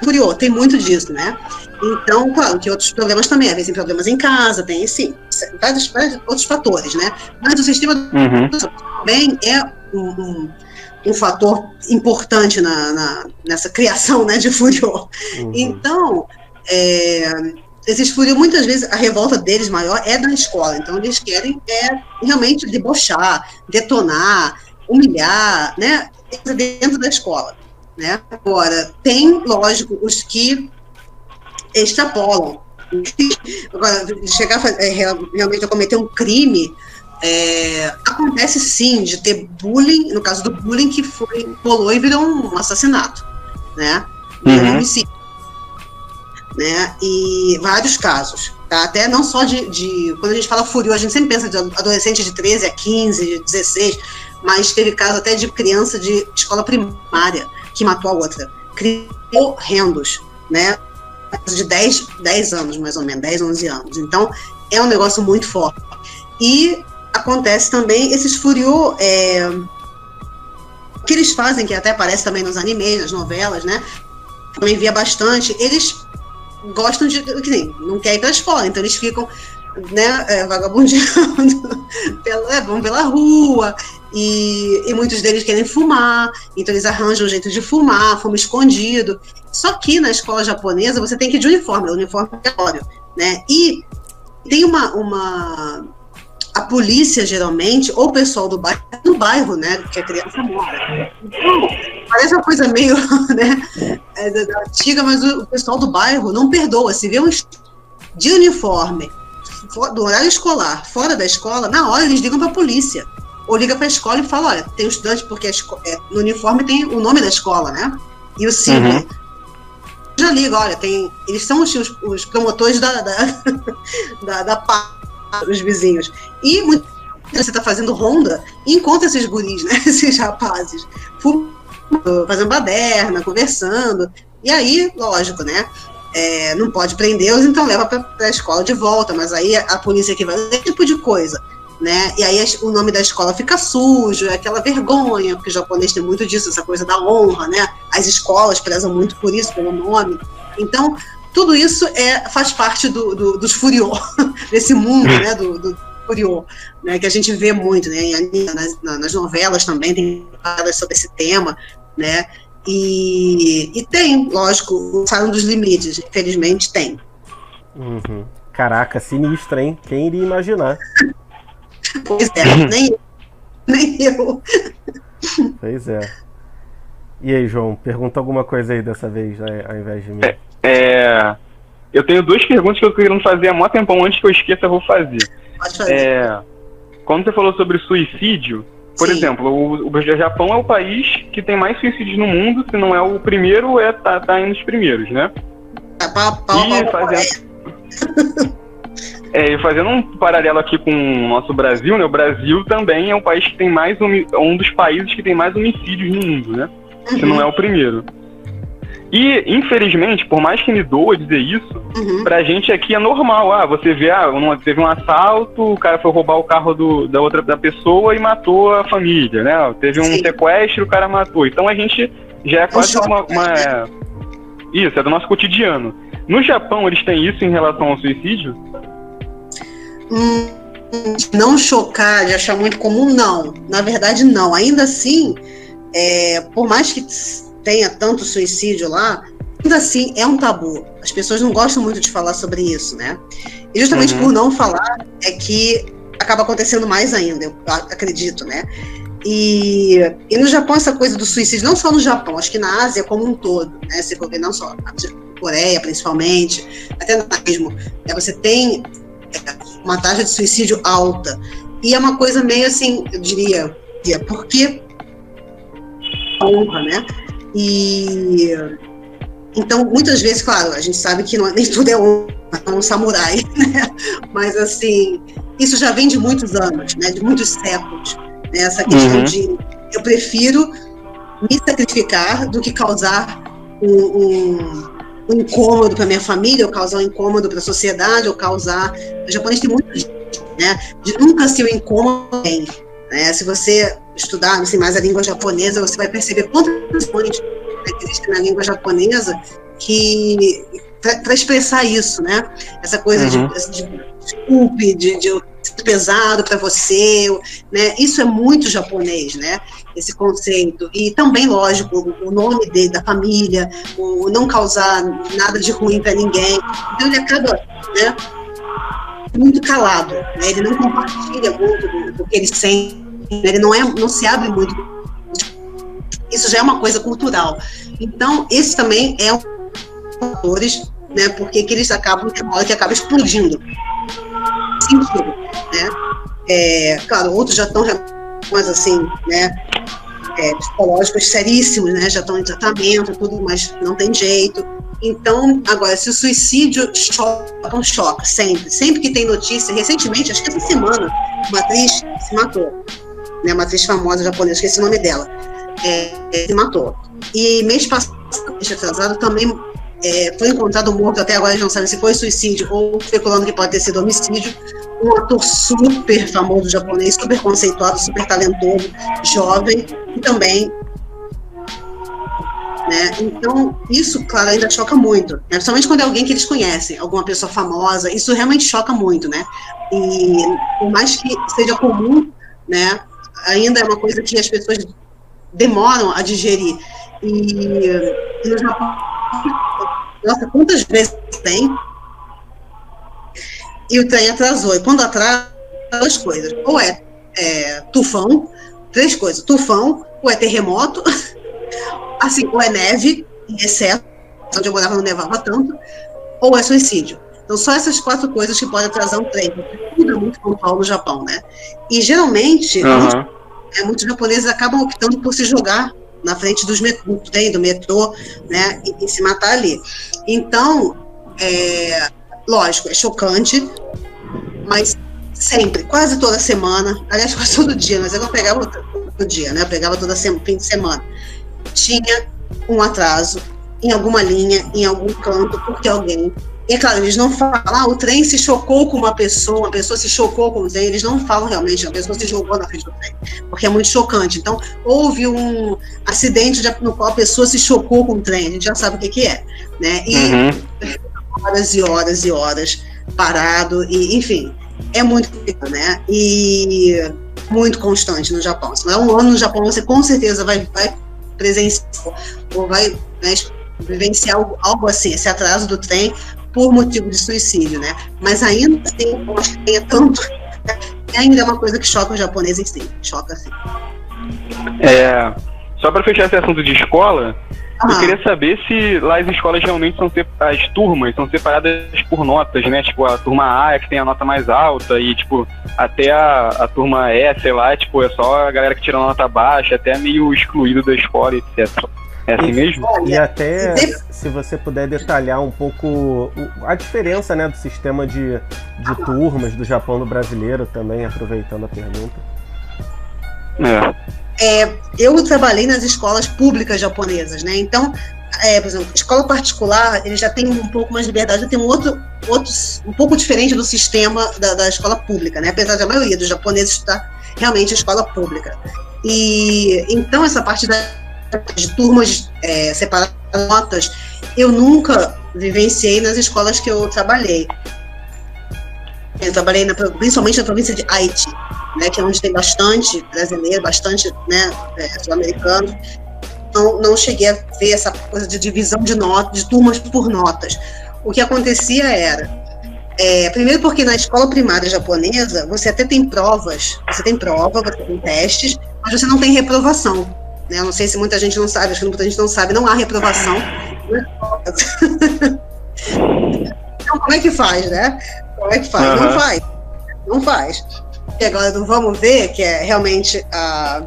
Curioso, tem muito disso, né? Então, claro, que outros problemas também, às vezes tem problemas em casa, tem, sim, vários, vários outros fatores, né? Mas o sistema Uhum. também é um, um, um fator importante na, na- nessa criação né, de Furiô. Uhum. Então, é, esses Furiô, muitas vezes, a revolta deles maior é da escola. Então, eles querem é, realmente debochar, detonar, humilhar, né? Dentro da escola. Né? Agora, tem, lógico, os que extrapolam. Agora, chegar a é, real- realmente a cometer um crime, é, acontece sim de ter bullying, no caso do bullying, que foi, rolou e virou um assassinato, né? Uhum. um homicídio. Né? E vários casos, tá? Até não só de, de- Quando a gente fala furioso, a gente sempre pensa de adolescente de 13 a 15, de 16, mas teve caso até de criança de escola primária que matou a outra. Crimes horrendos, né? De 10, 10 anos, mais ou menos, 10, 11 anos. Então, é um negócio muito forte. E acontece também esses furiô é, que eles fazem, que até aparece também nos animes, nas novelas, né? Também via bastante. Eles gostam de. Que nem, não quer ir pra escola, então eles ficam né, é, vagabundeando, pela, é, vão pela rua, e, e, muitos deles querem fumar, então eles arranjam um jeito de fumar, fumo escondido. Só que na escola japonesa você tem que ir de uniforme, é uniforme obrigatório, né? E tem uma, uma a polícia geralmente, ou o pessoal do bairro, do bairro, né, que a criança mora. Então, parece uma coisa meio, né, é, antiga, mas o, pessoal do bairro não perdoa. Se vê um de uniforme, do horário escolar, fora da escola, na hora eles ligam para a polícia. Ou liga para a escola e fala, olha, tem um estudante, porque é, no uniforme tem o nome da escola, né? E o símbolo. Uhum. Já liga, olha, tem. Eles são os, os promotores da, da, da, da os vizinhos. E muito, você está fazendo ronda e encontra esses guris, né? Esses rapazes, fazendo baderna, conversando. E aí, lógico, né? É, não pode prendê-los, então leva para a escola de volta. Mas aí a, a polícia que vai esse tipo de coisa. Né? E aí o nome da escola fica sujo, é aquela vergonha, porque o japonês tem muito disso, essa coisa da honra, né? As escolas prezam muito por isso, pelo nome. Então, tudo isso é, faz parte do, do, dos furiô, desse mundo né, do, do furiô, né, que a gente vê muito, né, nas, nas novelas também tem faladas sobre esse tema, né, e, e tem, lógico, saem dos limites, infelizmente tem. Uhum. Caraca, sinistra, hein? Quem iria imaginar? pois é, nem, nem eu. Pois é. E aí, João, pergunta alguma coisa aí dessa vez, né, ao invés de mim. É, é, eu tenho duas perguntas que eu queria fazer há muito tempão, antes que eu esqueça, eu vou fazer. Pode fazer. É, quando você falou sobre suicídio, por Sim. exemplo, o, o Japão é o país que tem mais suicídios no mundo, se não é o primeiro, é tá, tá indo nos primeiros, né? É, pau, pau, e pau, fazendo... É, e fazendo um paralelo aqui com o nosso Brasil, né? O Brasil também é um país que tem mais um dos países que tem mais homicídios no mundo, né? Uhum. Se não é o primeiro. E, infelizmente, por mais que me doa dizer isso, uhum. pra gente aqui é normal. Ah, você vê, ah, um, teve um assalto, o cara foi roubar o carro do, da outra da pessoa e matou a família, né? Teve um Sim. sequestro, o cara matou. Então a gente já é quase uma, uma. Isso, é do nosso cotidiano. No Japão, eles têm isso em relação ao suicídio? Hum, não chocar, de achar muito comum, não. Na verdade, não. Ainda assim, é, por mais que tenha tanto suicídio lá, ainda assim é um tabu. As pessoas não gostam muito de falar sobre isso, né? E justamente uhum. por não falar é que acaba acontecendo mais ainda, eu acredito, né? E, e no Japão, essa coisa do suicídio, não só no Japão, acho que na Ásia como um todo, né? Você vê não só Coreia, principalmente, até no mesmo, né? você tem é, uma taxa de suicídio alta. E é uma coisa meio assim, eu diria, é porque honra, né? E então, muitas vezes, claro, a gente sabe que não, é, nem tudo é um, é um samurai, né? Mas assim, isso já vem de muitos anos, né? De muitos séculos. Né? Essa questão uhum. de eu prefiro me sacrificar do que causar um, um, um incômodo para minha família, ou causar um incômodo para a sociedade, ou causar. O japonês tem muito né? De nunca ser o um incômodo. Né? Se você estudar assim, mais a língua japonesa, você vai perceber quantas questões né, que existem na língua japonesa que para expressar isso, né? Essa coisa uhum. de, de desculpe, de, de pesado para você, né? Isso é muito japonês, né? Esse conceito e também lógico o nome dele, da família, o não causar nada de ruim para ninguém. Então ele acaba, né? Muito calado, né? Ele não compartilha muito do, do que ele sente ele não, é, não se abre muito. Isso já é uma coisa cultural. Então, esse também é um fatores, né, porque que eles acabam, que acaba explodindo. Né? É, claro, outros já estão mais assim, né, é, psicológicos seríssimos, né, já estão em tratamento, tudo, mas não tem jeito. Então, agora, se o suicídio choca, um choque, sempre. Sempre que tem notícia, recentemente, acho que essa semana, uma atriz se matou né, uma atriz famosa japonesa, esqueci o nome dela, é, se matou. E mês passado, mês atrasado, também é, foi encontrado morto, até agora não sabe se foi suicídio ou especulando que pode ter sido homicídio, um ator super famoso japonês, super conceituado, super talentoso, jovem, e também Né? Então, isso, claro, ainda choca muito. Né? Principalmente quando é alguém que eles conhecem, alguma pessoa famosa, isso realmente choca muito, né? E por mais que seja comum, né? Ainda é uma coisa que as pessoas demoram a digerir. E, e no Japão, nossa, quantas vezes tem? E o trem atrasou. E quando atrasa, duas coisas. Ou é, é tufão, três coisas. Tufão, ou é terremoto, assim, ou é neve, em excesso, onde eu morava não nevava tanto, ou é suicídio. Então, só essas quatro coisas que podem atrasar um trem. Tudo é muito pontual no Japão, né? E, geralmente, uhum. muitos, é, muitos japoneses acabam optando por se jogar na frente dos do trem, do metrô, né, e, e se matar ali. Então, é, lógico, é chocante, mas sempre, quase toda semana, aliás, quase todo dia, mas eu não pegava todo dia, né, eu pegava toda semana, fim de semana, tinha um atraso em alguma linha, em algum canto, porque alguém é claro, eles não falam, ah, o trem se chocou com uma pessoa, a pessoa se chocou com o trem, eles não falam realmente, a pessoa se jogou na frente do trem, porque é muito chocante. Então, houve um acidente no qual a pessoa se chocou com o trem, a gente já sabe o que, que é, né? E uhum. horas e horas e horas parado, e enfim, é muito né? E muito constante no Japão. Se não é um ano no Japão, você com certeza vai, vai presenciar ou vai né, vivenciar algo, algo assim, esse atraso do trem, por motivo de suicídio, né? Mas ainda assim, tem tanto. Ainda é uma coisa que choca os japoneses sim, choca sim. É, só para fechar esse assunto de escola, eu queria saber se lá as escolas realmente são as turmas são separadas por notas, né? Tipo, a turma A é que tem a nota mais alta e, tipo, até a, a turma E, sei lá, tipo, é só a galera que tira a nota baixa, até meio excluído da escola, etc. É assim e, mesmo? E até se você puder detalhar um pouco a diferença né, do sistema de, de turmas do Japão no brasileiro também, aproveitando a pergunta. É. é eu trabalhei nas escolas públicas japonesas, né? Então, é, por exemplo, escola particular, ele já tem um pouco mais de liberdade, tem um outro, outro um pouco diferente do sistema da, da escola pública, né? Apesar de a maioria dos japoneses estar realmente em escola pública. E então essa parte da de turmas é, separadas, notas, eu nunca vivenciei nas escolas que eu trabalhei. Eu trabalhei na, principalmente na província de Haiti, né, que é onde tem bastante brasileiro, bastante né, é, sul-americano. Não, não cheguei a ver essa coisa de divisão de notas, de turmas por notas. O que acontecia era, é, primeiro porque na escola primária japonesa você até tem provas, você tem prova, você tem testes, mas você não tem reprovação. Né? Eu não sei se muita gente não sabe, acho que muita gente não sabe, não há reprovação. então, como é que faz, né? Como é que faz? Uhum. Não faz. Não faz. E agora vamos ver que é realmente a,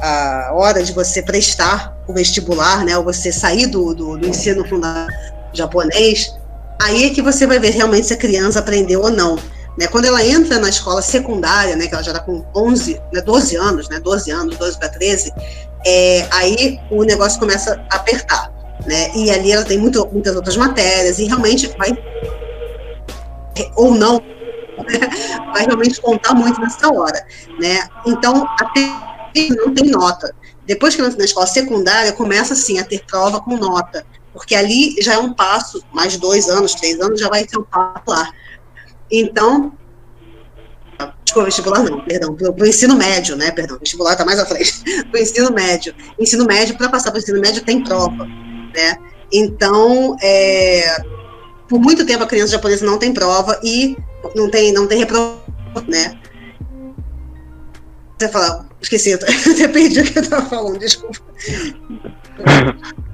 a hora de você prestar o vestibular, né? Ou você sair do, do, do ensino fundamental japonês, aí é que você vai ver realmente se a criança aprendeu ou não. Né, quando ela entra na escola secundária, né, que ela já está com 11, né, 12 anos, né, 12 anos, 12 para 13, é, aí o negócio começa a apertar, né? E ali ela tem muito, muitas outras matérias e realmente vai ou não vai realmente contar muito nessa hora, né? Então até não tem nota. Depois que entra na escola secundária, começa assim a ter prova com nota, porque ali já é um passo, mais dois anos, três anos, já vai ter um passo lá. Então, Desculpa, vestibular não, perdão, para o ensino médio, né? Perdão, vestibular está mais à frente. Para o ensino médio. Ensino médio, para passar para o ensino médio, tem prova, né? Então, é, por muito tempo a criança japonesa não tem prova e não tem, não tem reprova, né? Você fala, esqueci, eu até perdi o que eu estava falando, desculpa.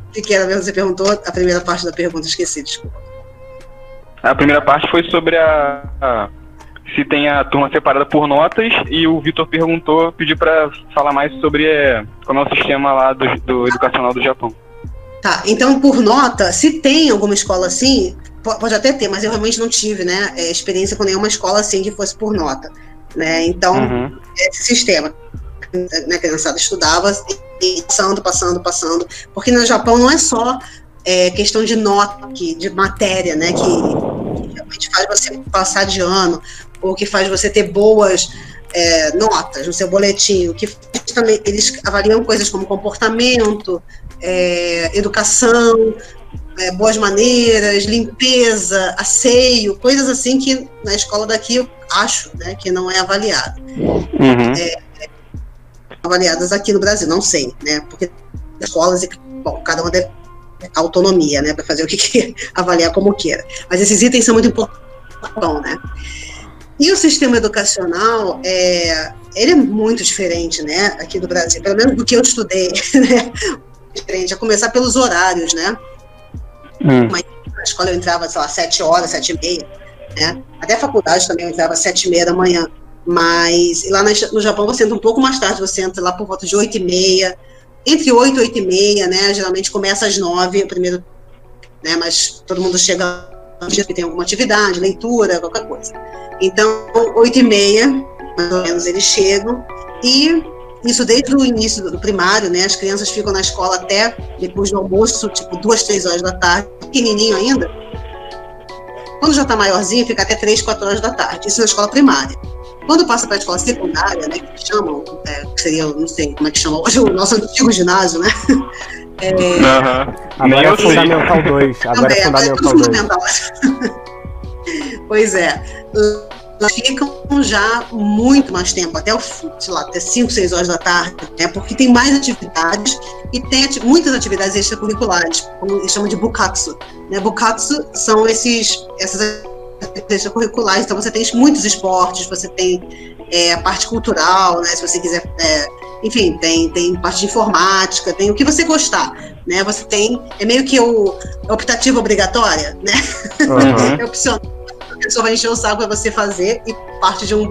O que era mesmo? Você perguntou a primeira parte da pergunta, esqueci, desculpa. A primeira parte foi sobre a, a se tem a turma separada por notas e o Vitor perguntou, pediu para falar mais sobre é, como é o sistema lá do, do educacional do Japão. Tá, então por nota, se tem alguma escola assim, pode até ter, mas eu realmente não tive, né, é, experiência com nenhuma escola assim que fosse por nota, né, então uhum. esse sistema, né, a criançada estudava e passando, passando, passando, porque no Japão não é só é, questão de nota, de matéria, né, que, que realmente faz você passar de ano, ou que faz você ter boas é, notas no seu boletim, o que também eles avaliam coisas como comportamento, é, educação, é, boas maneiras, limpeza, asseio, coisas assim que na escola daqui eu acho né, que não é avaliado. Uhum. É, avaliadas aqui no Brasil, não sei, né? Porque escolas, bom, cada uma deve autonomia, né, para fazer o que quer, avaliar como queira. Mas esses itens são muito importantes, né? E o sistema educacional, é, ele é muito diferente, né, aqui do Brasil, pelo menos do que eu estudei, né? Diferente, a começar pelos horários, né? Hum. Mas na escola eu entrava, sei lá, sete horas, sete e meia, né? Até a faculdade também eu entrava sete e meia da manhã. Mas lá no Japão você entra um pouco mais tarde, você entra lá por volta de oito e meia, entre oito e oito e meia, né? Geralmente começa às nove, o primeiro, né? Mas todo mundo chega antes que tem alguma atividade, leitura, qualquer coisa. Então, oito e meia, mais ou menos, eles chegam e isso desde o início do primário, né? As crianças ficam na escola até depois do almoço, tipo duas, três horas da tarde, pequenininho ainda. Quando já está maiorzinho, fica até três, quatro horas da tarde. Isso na escola primária. Quando passa para a escola secundária, né, que chamam, é, que seria, não sei como é que chama hoje, o nosso antigo ginásio, né? É, uhum. Agora é Fundamental 2. Agora é Fundamental 2. pois é ficam já muito mais tempo, até, o, sei lá, até 5, 6 horas da tarde, né, porque tem mais atividades e tem ati muitas atividades extracurriculares, como eles chamam de bukatsu. Né? Bukatsu são esses, essas extracurriculares, então você tem muitos esportes, você tem é, a parte cultural, né, se você quiser, é, enfim, tem, tem parte de informática, tem o que você gostar, né, você tem, é meio que o optativo obrigatória, né, uhum. é opcional a pessoa vai encher o saco para você fazer e parte de um.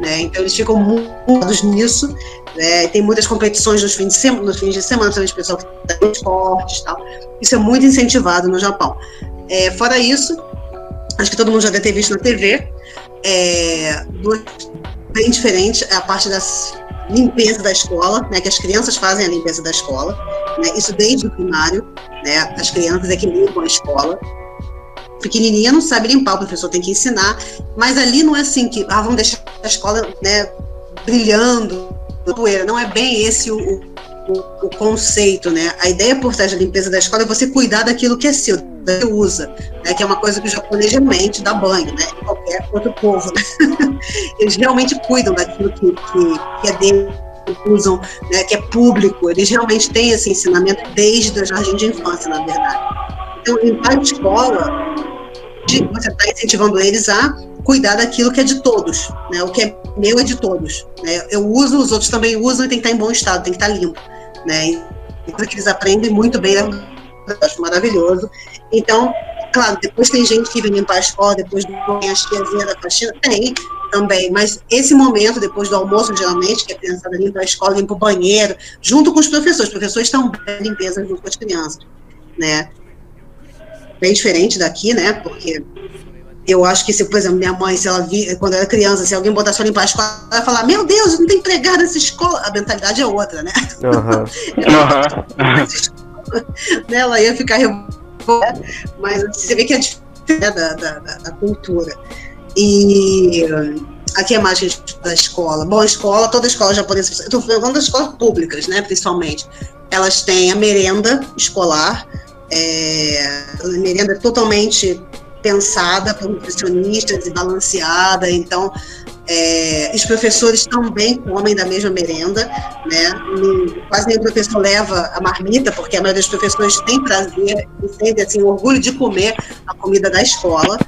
Né? Então eles ficam muito nisso. Né? Tem muitas competições nos fins de semana, nos fins de semana, o pessoal que tem esportes e tal. Isso é muito incentivado no Japão. É, fora isso, acho que todo mundo já deve ter visto na TV, é, bem diferente é a parte das limpeza da escola, né, que as crianças fazem a limpeza da escola, né, isso desde o primário, né, as crianças é que limpam a escola, pequenininha não sabe limpar, o professor tem que ensinar, mas ali não é assim que, ah, vamos deixar a escola, né, brilhando, poeira, não é bem esse o, o, o, conceito, né, a ideia por trás da limpeza da escola é você cuidar daquilo que é seu, você usa, né, que é uma coisa que o japonês realmente dá banho, né, qualquer outro povo, né? eles realmente cuidam daquilo que, que, que é dele, que usam, né, que é público, eles realmente têm esse ensinamento desde o jardim de infância, na verdade. Então, limpar a escola você está incentivando eles a cuidar daquilo que é de todos, né? O que é meu é de todos. Né? Eu uso, os outros também usam e tem que estar em bom estado, tem que estar limpo, né? Então, que eles aprendem muito bem, eu acho maravilhoso. Então, claro, depois tem gente que vem limpar a escola, depois tem a tiazinha da faxina, tem também, mas esse momento, depois do almoço, geralmente, que a criançada limpa a escola, limpa o banheiro, junto com os professores, os professores estão bem limpeza junto com as crianças, né? bem diferente daqui, né? Porque eu acho que se, por exemplo, minha mãe, se ela vi, quando era criança, se alguém botasse para limpar a escola, ela ia falar, meu Deus, não tem empregado nessa escola. A mentalidade é outra, né? Uhum. né? Ela ia ficar revoltada, mas você vê que é diferente né, da, da, da, cultura. E aqui é mais gente da escola. Bom, escola, toda escola japonesa, eu estou falando das escolas públicas, né, principalmente, elas têm a merenda escolar, é, a merenda é totalmente pensada por nutricionistas e balanceada, então é, os professores também comem da mesma merenda, né? Quase nenhum professor leva a marmita, porque a maioria dos professores tem prazer e sente assim, orgulho de comer a comida da escola.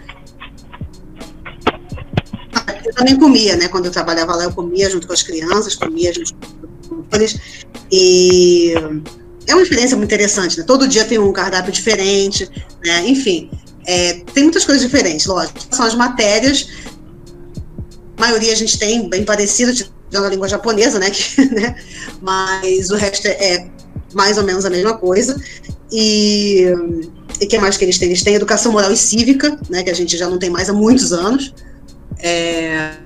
Eu também comia, né? Quando eu trabalhava lá, eu comia junto com as crianças, comia junto com os professores. E é uma experiência muito interessante, né? Todo dia tem um cardápio diferente, né? Enfim, é, tem muitas coisas diferentes, lógico. São as matérias, a maioria a gente tem bem parecido, tirando a língua japonesa, né? Que, né? Mas o resto é, é mais ou menos a mesma coisa. E o que mais que eles têm? Eles têm educação moral e cívica, né? Que a gente já não tem mais há muitos anos. É,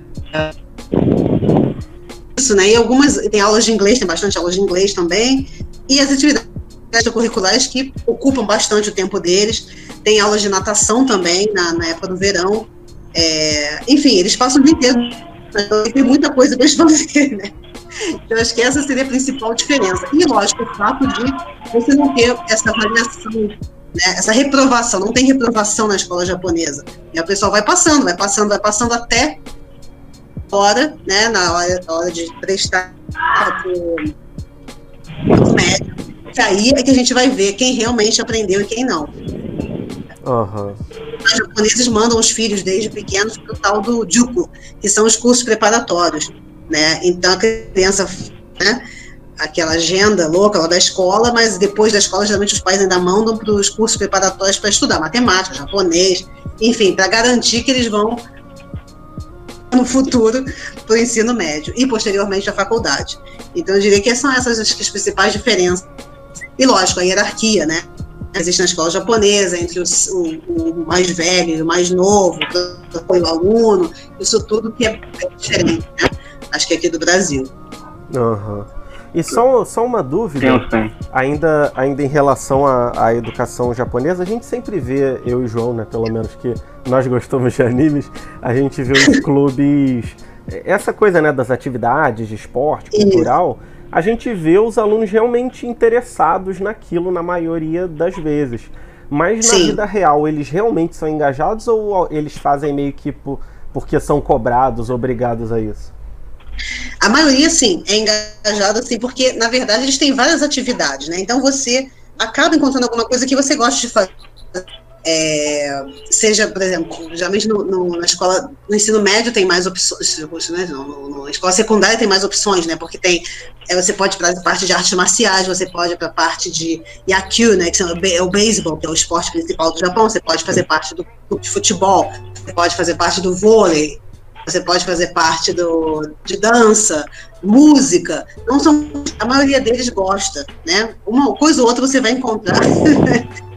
isso, né? E algumas tem aulas de inglês, tem bastante aulas de inglês também. E as atividades extracurriculares que ocupam bastante o tempo deles. Tem aulas de natação também na, na época do verão. É, enfim, eles passam o dia inteiro tem muita coisa para fazer, né? Então, acho que essa seria a principal diferença. E, lógico, o fato de você não ter essa avaliação, né, essa reprovação. Não tem reprovação na escola japonesa. E a pessoa vai passando, vai passando, vai passando até hora, né, na hora, na hora de prestar o médico. E aí é que a gente vai ver quem realmente aprendeu e quem não. Uhum. Os japoneses mandam os filhos desde pequenos para o tal do Juku, que são os cursos preparatórios. Né? Então a criança, né, aquela agenda louca lá da escola, mas depois da escola, geralmente os pais ainda mandam para os cursos preparatórios para estudar matemática, japonês, enfim, para garantir que eles vão no futuro para o ensino médio e posteriormente à faculdade. Então eu diria que são essas as principais diferenças. E lógico, a hierarquia, né? Existe na escola japonesa, entre o, o, o mais velho e o mais novo, o apoio aluno, isso tudo que é, diferente, né? Acho que aqui do Brasil. Uhum. E só, só uma dúvida, ainda, ainda em relação à, à educação japonesa, a gente sempre vê, eu e o João, né, pelo menos que nós gostamos de animes, a gente vê os clubes, essa coisa né, das atividades de esporte, cultural, Isso a gente vê os alunos realmente interessados naquilo na maioria das vezes. Mas na Sim. vida real, eles realmente são engajados ou eles fazem meio que por, porque são cobrados, obrigados a isso? A maioria, sim, é engajada, sim, porque, na verdade, eles têm várias atividades, né? Então, você acaba encontrando alguma coisa que você gosta de fazer é, seja, por exemplo, geralmente no, no, na escola, no ensino médio tem mais opções, né, na escola secundária tem mais opções, né, porque tem, é, você pode para a parte de artes marciais, você pode para a parte de Yakyu, né, que é o beisebol, que é o esporte principal do Japão, você pode fazer parte do de futebol, você pode fazer parte do vôlei, você pode fazer parte do, de dança, música, não são, a maioria deles gosta, né, uma coisa ou outra você vai encontrar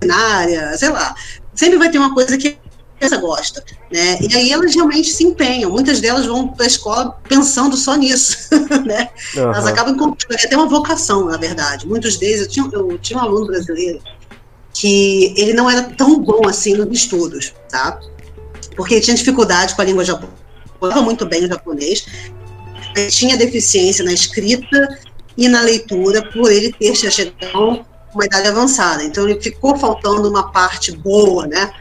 veterinária, sei lá. Sempre vai ter uma coisa que a criança gosta, né? E aí elas realmente se empenham. Muitas delas vão para a escola pensando só nisso, né? Uhum. Elas acabam encontrando até uma vocação, na verdade. Muitos deles, eu tinha, eu tinha um aluno brasileiro que ele não era tão bom assim nos estudos, tá? Porque ele tinha dificuldade com a língua japonesa, falava muito bem o japonês, tinha deficiência na escrita e na leitura por ele ter chegado uma idade avançada. Então ele ficou faltando uma parte boa, né,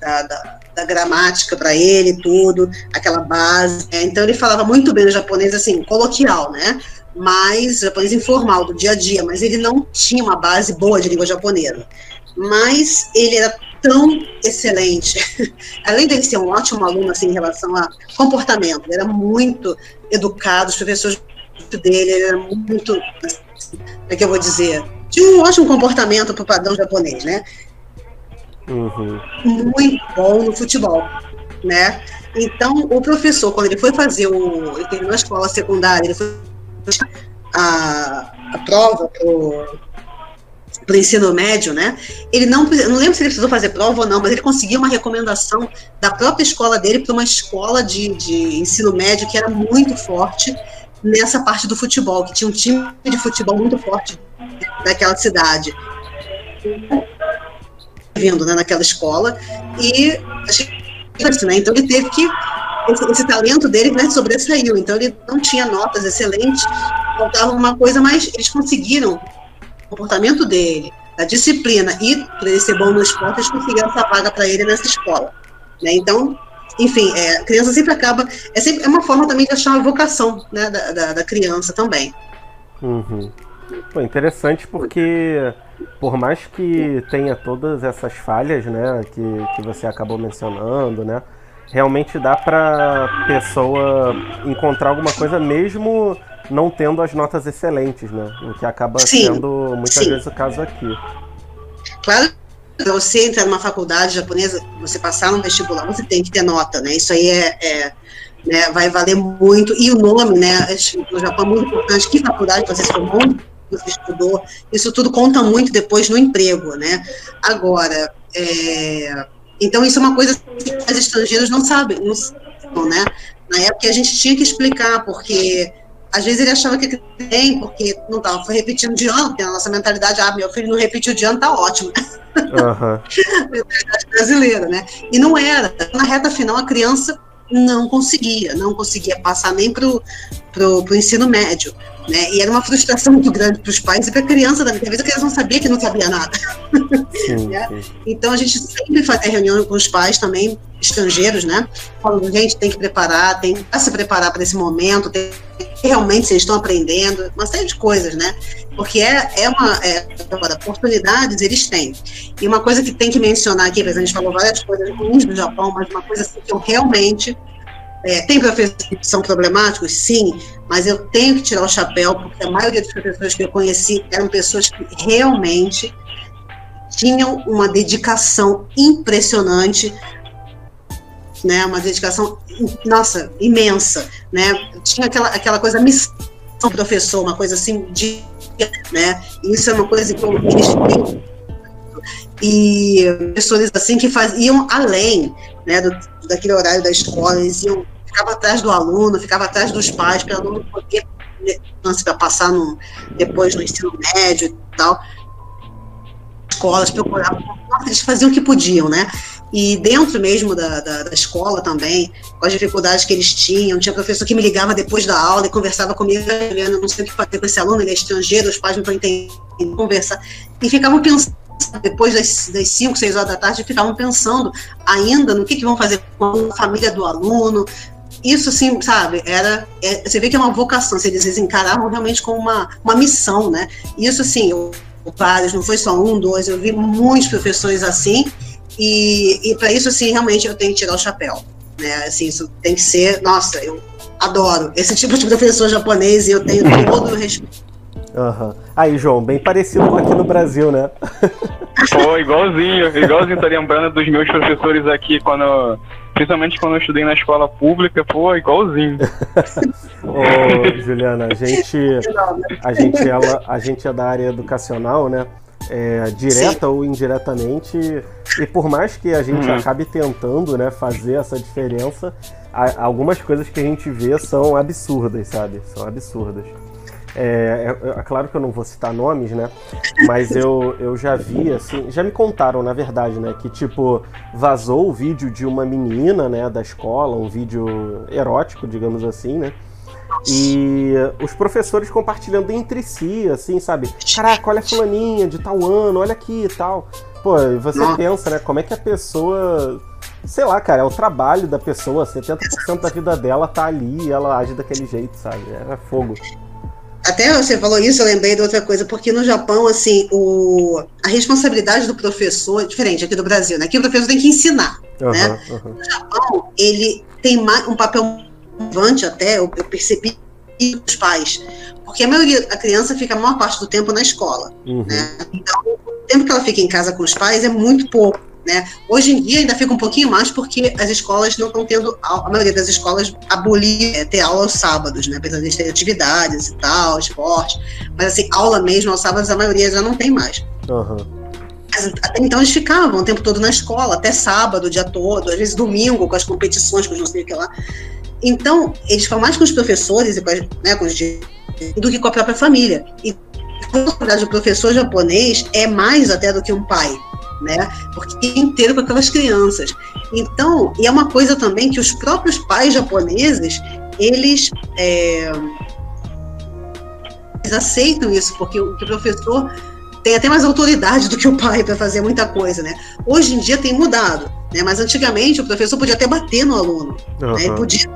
da, da, da gramática para ele, tudo, aquela base. Né? Então ele falava muito bem o japonês, assim, coloquial, né, mas japonês informal, do dia a dia, mas ele não tinha uma base boa de língua japonesa. Mas ele era tão excelente, além dele ser um ótimo aluno, assim, em relação a comportamento, ele era muito educado, os professores dele, ele era muito, como é que eu vou dizer, tinha um ótimo comportamento para o padrão japonês, né? Uhum. Muito bom no futebol, né? Então, o professor, quando ele foi fazer o. Ele terminou a escola secundária, ele foi a, a prova para o ensino médio, né? Ele não, não lembro se ele precisou fazer prova ou não, mas ele conseguiu uma recomendação da própria escola dele para uma escola de, de ensino médio que era muito forte nessa parte do futebol, que tinha um time de futebol muito forte daquela cidade. Vindo né, naquela escola, e né, então ele teve que. Esse, esse talento dele né, sobressaiu, então ele não tinha notas excelentes, faltava uma coisa, mas eles conseguiram o comportamento dele, a disciplina e por ele ser bom no esporte, eles conseguiram essa vaga para ele nessa escola. Né? Então, enfim, é, a criança sempre acaba. É, sempre, é uma forma também de achar uma vocação né, da, da, da criança também. Uhum. Pô, interessante porque, por mais que tenha todas essas falhas, né, que, que você acabou mencionando, né, realmente dá para pessoa encontrar alguma coisa mesmo não tendo as notas excelentes, né, o que acaba sim, sendo muitas sim. vezes o caso aqui. Claro você entrar numa faculdade japonesa, você passar no vestibular, você tem que ter nota, né? Isso aí é, é né, vai valer muito. E o nome, né? No Japão é muito importante. Que faculdade você se formou? Você estudou? Isso tudo conta muito depois no emprego, né? Agora, é, então isso é uma coisa que os estrangeiros não sabem, não sabem, né? Na época a gente tinha que explicar, porque às vezes ele achava que tem, porque não estava repetindo de ano, porque a nossa mentalidade, ah, meu filho não repetiu de ano, tá ótimo. Uhum. mentalidade brasileira, né? E não era. Na reta final, a criança não conseguia, não conseguia passar nem para o ensino médio. Né? E era uma frustração muito grande para os pais e para a criança também. Às vezes a criança não sabia que não sabia nada. Sim, né? sim. Então a gente sempre fazia reunião com os pais também, estrangeiros, né? Falando, gente, tem que preparar, tem que se preparar para esse momento, tem realmente vocês estão aprendendo, uma série de coisas, né? Porque é, é uma. É, agora, oportunidades eles têm. E uma coisa que tem que mencionar aqui, a gente falou várias coisas ruins do Japão, mas uma coisa assim, que eu realmente é, tem professores que são problemáticos? Sim, mas eu tenho que tirar o chapéu, porque a maioria dos professores que eu conheci eram pessoas que realmente tinham uma dedicação impressionante, né, uma dedicação, nossa, imensa, né, tinha aquela, aquela coisa missão professor, uma coisa assim de, né, isso é uma coisa que eu, têm e professores assim que faziam além né, do, daquele horário da escola, eles iam, ficava atrás do aluno, ficava atrás dos pais, para o aluno poder para passar no, depois no ensino médio e tal. Escolas procuravam, eles faziam o que podiam, né? E dentro mesmo da, da, da, escola também, com as dificuldades que eles tinham, tinha professor que me ligava depois da aula e conversava comigo, Juliana, não sei o que fazer com esse aluno, ele é estrangeiro, os pais não estão entendendo, conversar. E ficavam pensando depois das, das 5, 6 horas da tarde, ficavam pensando ainda no que, que vão fazer com a família do aluno. Isso, assim, sabe, era. É, você vê que é uma vocação, eles, eles encaravam realmente como uma, uma missão, né? Isso, assim, eu, vários, não foi só um, dois, eu vi muitos professores assim, e, e para isso, assim, realmente eu tenho que tirar o chapéu, né? Assim, isso tem que ser. Nossa, eu adoro esse tipo de professor japonês e eu tenho todo o respeito Uhum. Aí, João, bem parecido com aqui no Brasil, né? Pô, igualzinho, igualzinho, tô lembrando dos meus professores aqui quando. Principalmente quando eu estudei na escola pública, pô, igualzinho. Ô, Juliana, a gente. A gente, ela, a gente é da área educacional, né? É, direta Sim. ou indiretamente. E por mais que a gente hum. acabe tentando né, fazer essa diferença, algumas coisas que a gente vê são absurdas, sabe? São absurdas. É, é, é, claro que eu não vou citar nomes, né? Mas eu, eu já vi, assim, já me contaram, na verdade, né? Que, tipo, vazou o vídeo de uma menina, né, da escola, um vídeo erótico, digamos assim, né? E os professores compartilhando entre si, assim, sabe? Caraca, olha a fulaninha de tal ano, olha aqui e tal. Pô, você pensa, né? Como é que a pessoa sei lá, cara, é o trabalho da pessoa, 70% da vida dela tá ali e ela age daquele jeito, sabe? É fogo. Até você falou isso, eu lembrei de outra coisa, porque no Japão, assim, o, a responsabilidade do professor é diferente aqui do Brasil, né? Aqui o professor tem que ensinar, uhum, né? Uhum. No Japão, ele tem um papel relevante até, eu, eu percebi os pais, porque a maioria, a criança fica a maior parte do tempo na escola, uhum. né? Então, o tempo que ela fica em casa com os pais é muito pouco. Né? Hoje em dia ainda fica um pouquinho mais porque as escolas não estão tendo, a maioria das escolas abolir é, ter aula aos sábados, né? apesar de ter atividades e tal, esporte, mas assim, aula mesmo aos sábados a maioria já não tem mais. Uhum. Até então eles ficavam o tempo todo na escola, até sábado, o dia todo, às vezes domingo, com as competições, com os não sei o que lá. Então, eles ficam mais com os professores e com, as, né, com os do que com a própria família. E a o professor japonês é mais até do que um pai né? Porque é inteiro com aquelas crianças. Então, e é uma coisa também que os próprios pais japoneses, eles, é, eles aceitam isso, porque o, o professor tem até mais autoridade do que o pai para fazer muita coisa, né? Hoje em dia tem mudado, né? Mas antigamente o professor podia até bater no aluno, uhum. né? Ele podia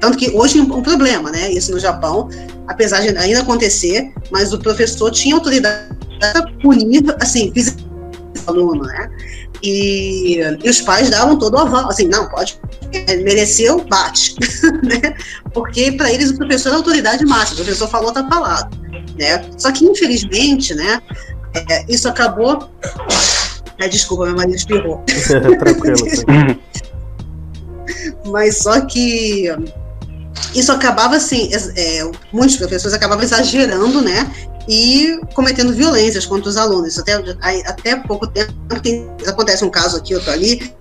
tanto que hoje é um problema, né? Isso no Japão, apesar de ainda acontecer, mas o professor tinha autoridade para punir, assim, fisicamente aluno, né? E, e, os pais davam todo o aval, assim, não, pode, mereceu, bate, né? Porque para eles o professor é autoridade máxima, o professor falou, tá falado, né? Só que infelizmente, né, é, isso acabou. É, desculpa, meu marido espirrou. Tranquilo. Mas só que isso acabava assim, é, muitos professores acabavam exagerando, né? E cometendo violências contra os alunos. Até, até pouco tempo tem, acontece um caso aqui, outro ali,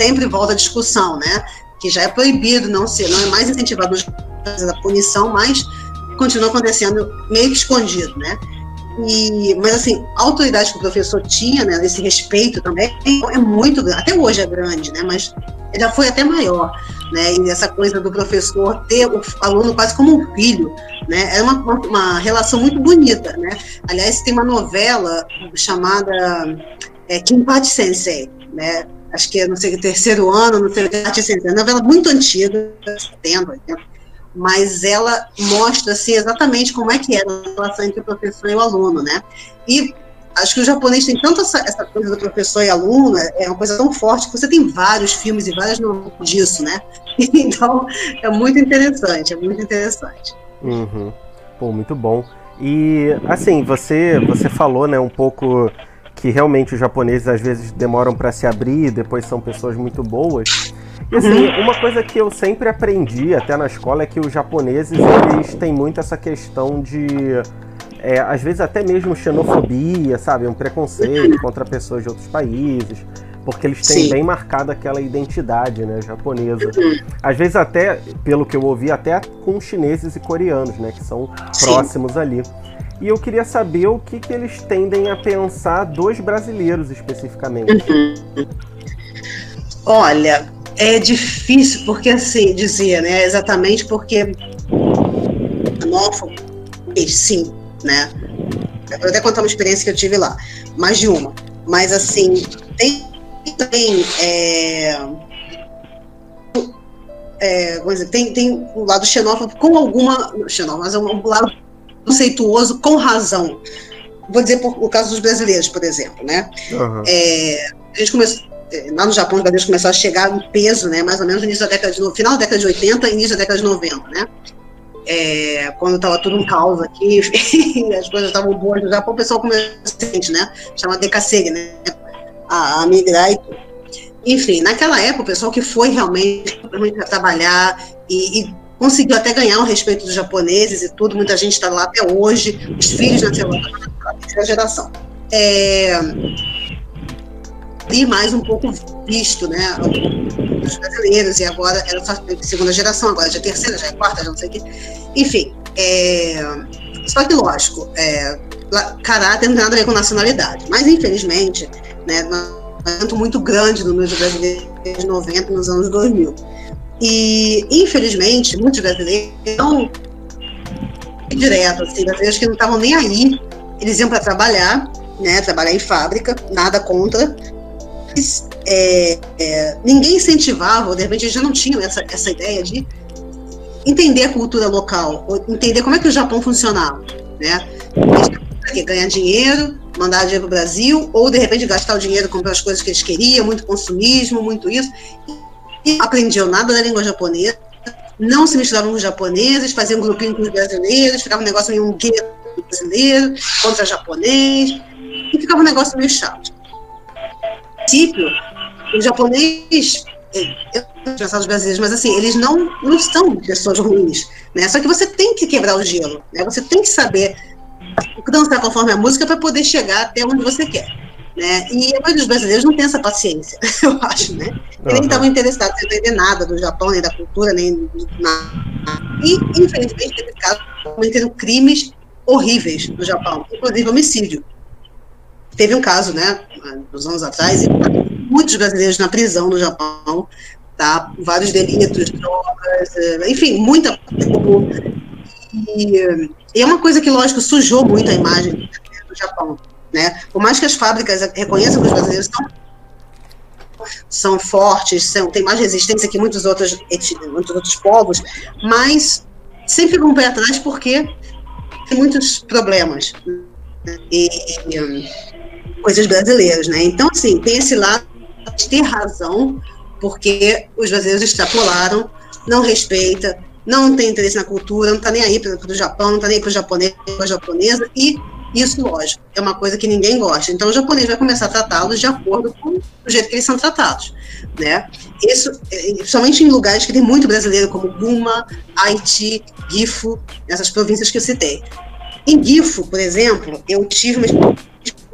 sempre volta a discussão, né? Que já é proibido, não ser, não é mais incentivado a punição, mas continua acontecendo meio que escondido, né? E, mas assim, a autoridade que o professor tinha, né, esse respeito também, é muito grande, até hoje é grande, né, mas já foi até maior, né? E essa coisa do professor ter o aluno quase como um filho, né? É uma, uma, uma relação muito bonita, né? Aliás, tem uma novela chamada é, Kinpachi Sensei, né? Acho que é, não sei, terceiro ano, não sei, Kinpachi Sensei. É uma novela muito antiga, 70, 80, mas ela mostra assim, exatamente como é que é a relação entre o professor e o aluno, né? E acho que o japonês tem tanto essa, essa, coisa do professor e aluno, é uma coisa tão forte que você tem vários filmes e várias novelas disso, né? Então, é muito interessante, é muito interessante. Uhum. Pô, muito bom. E, assim, você, você falou, né, um pouco que realmente os japoneses às vezes demoram para se abrir, depois são pessoas muito boas. E assim, uhum. uma coisa que eu sempre aprendi, até na escola, é que os japoneses, eles têm muito essa questão de é, às vezes até mesmo xenofobia, sabe? Um preconceito contra pessoas de outros países, porque eles têm Sim. bem marcada aquela identidade, né, japonesa. Uhum. Às vezes até, pelo que eu ouvi, até com chineses e coreanos, né, que são Sim. próximos ali. E eu queria saber o que, que eles tendem a pensar dos brasileiros especificamente. Uhum. Olha, é difícil, porque assim, dizia, né? Exatamente porque xenófobo, sim, né? Eu vou até contar uma experiência que eu tive lá, mais de uma. Mas assim, tem também é, é, dizer, tem, tem um lado xenófobo com alguma. Xenófobo, mas é um lado conceituoso com razão. Vou dizer por, o caso dos brasileiros, por exemplo, né? Uhum. É, a gente começou, lá no Japão, os brasileiros começaram a chegar em peso, né? Mais ou menos no início da década de, no final da década de 80 e início da década de 90, né? é, quando estava tudo um caos aqui, as coisas estavam boas no Japão, o pessoal começou a né? Chama Decassegue, né? A, a migrar e tudo. Enfim, naquela época, o pessoal que foi realmente trabalhar e, e, conseguiu até ganhar o respeito dos japoneses e tudo, muita gente está lá até hoje, os filhos nasceram lá, a terceira geração. É, e mais um pouco visto, né? Os brasileiros, e agora era só segunda geração, agora já é terceira, já é quarta, já não sei o quê. Enfim, é, só que lógico, é, caráter não tem nada a ver com nacionalidade, mas infelizmente, né, um muito grande no número de brasileiros de 90 nos anos 2000. E, infelizmente, muitos brasileiros não direto, assim, brasileiros que não estavam nem aí, eles iam para trabalhar, né, trabalhar em fábrica, nada contra, é, é, ninguém incentivava, de repente já não tinham essa, essa ideia de entender a cultura local, entender como é que o Japão funcionava, né? Ganhar dinheiro, mandar dinheiro para o Brasil, ou de repente gastar o dinheiro comprar as coisas que eles queriam, muito consumismo, muito isso. E aprendiam nada da língua japonesa, não se misturavam com os japoneses, faziam um grupinho com os brasileiros, ficava um negócio meio um gueto brasileiro contra japonês, e ficava um negócio meio chato princípio, o japonês, eu não pensar os brasileiros, mas assim, eles não, não são pessoas ruins, né? Só que você tem que quebrar o gelo, né? Você tem que saber dançar conforme a música para poder chegar até onde você quer. Né? E a maioria dos brasileiros não tem essa paciência, eu acho, né? E nem estavam interessados em entender nada do Japão, nem da cultura, nem nada. E, infelizmente, teve casos cometendo crimes horríveis no Japão, inclusive homicídio. Teve um caso, né, uns anos atrás, muitos brasileiros na prisão no Japão, tá? Vários delitos, drogas, eh, enfim, muita e, e é uma coisa que, lógico, sujou muito a imagem do Japão, né? Por mais que as fábricas reconheçam que os brasileiros são são fortes, são, têm mais resistência que muitos outros, muitos outros povos, mas sempre ficam um pé atrás porque tem muitos problemas. E, e, coisas brasileiras, né? Então, assim, tem esse lado de ter razão, porque os brasileiros extrapolaram, não respeita, não tem interesse na cultura, não está nem aí para o Japão, não está nem para o japonês, para a japonesa, e isso, lógico, é uma coisa que ninguém gosta. Então, o japonês vai começar a tratá-los de acordo com o jeito que eles são tratados, né? Isso, é, somente em lugares que tem muito brasileiro, como Guma, Haiti, Gifu, essas províncias que eu citei. Em Gifu, por exemplo, eu tive uma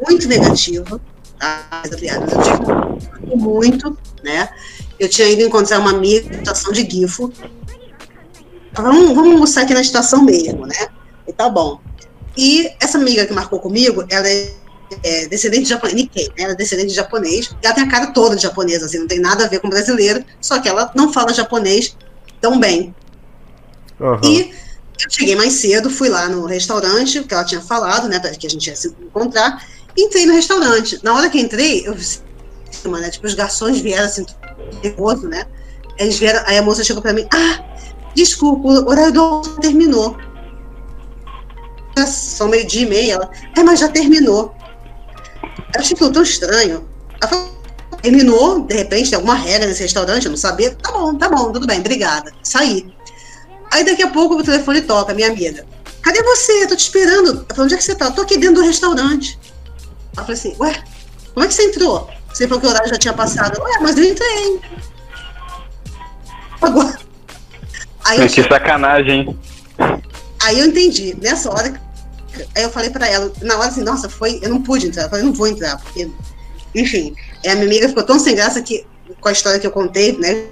muito negativa, tá? eu tive muito, né? Eu tinha ido encontrar uma amiga na estação de Gifo. Vamos, vamos almoçar aqui na estação mesmo, né? E tá bom. E essa amiga que marcou comigo, ela é é, descendente de japonês, Nikkei, né? Ela é descendente de japonês. Ela tem a cara toda de japonesa, assim, não tem nada a ver com brasileiro, só que ela não fala japonês tão bem. Uhum. E eu cheguei mais cedo, fui lá no restaurante, que ela tinha falado, né, que a gente ia se encontrar, entrei no restaurante. Na hora que entrei, eu né, tipo, os garçons vieram assim, nervoso, né? Eles vieram, aí a moça chegou para mim, ah, desculpa, o horário do almoço terminou. São meio dia e meia, ela, é, mas já terminou. Eu achei aquilo tão estranho. Ela falou, terminou, de repente, tem alguma regra nesse restaurante, eu não sabia. Tá bom, tá bom, tudo bem, obrigada. Saí. Aí daqui a pouco o telefone toca, minha amiga. Cadê você? Eu tô te esperando. Eu falei, onde é que você tá? Eu tô aqui dentro do restaurante. Ela falou assim, ué, como é que você entrou? Você falou que o horário já tinha passado. Ué, mas eu entrei. Agora. Aí eu... Que sacanagem, Aí eu entendi. Nessa hora, aí eu falei pra ela, na hora assim, nossa, foi. Eu não pude entrar. Eu falei, não vou entrar, porque. Enfim, a minha amiga ficou tão sem graça que, com a história que eu contei, né?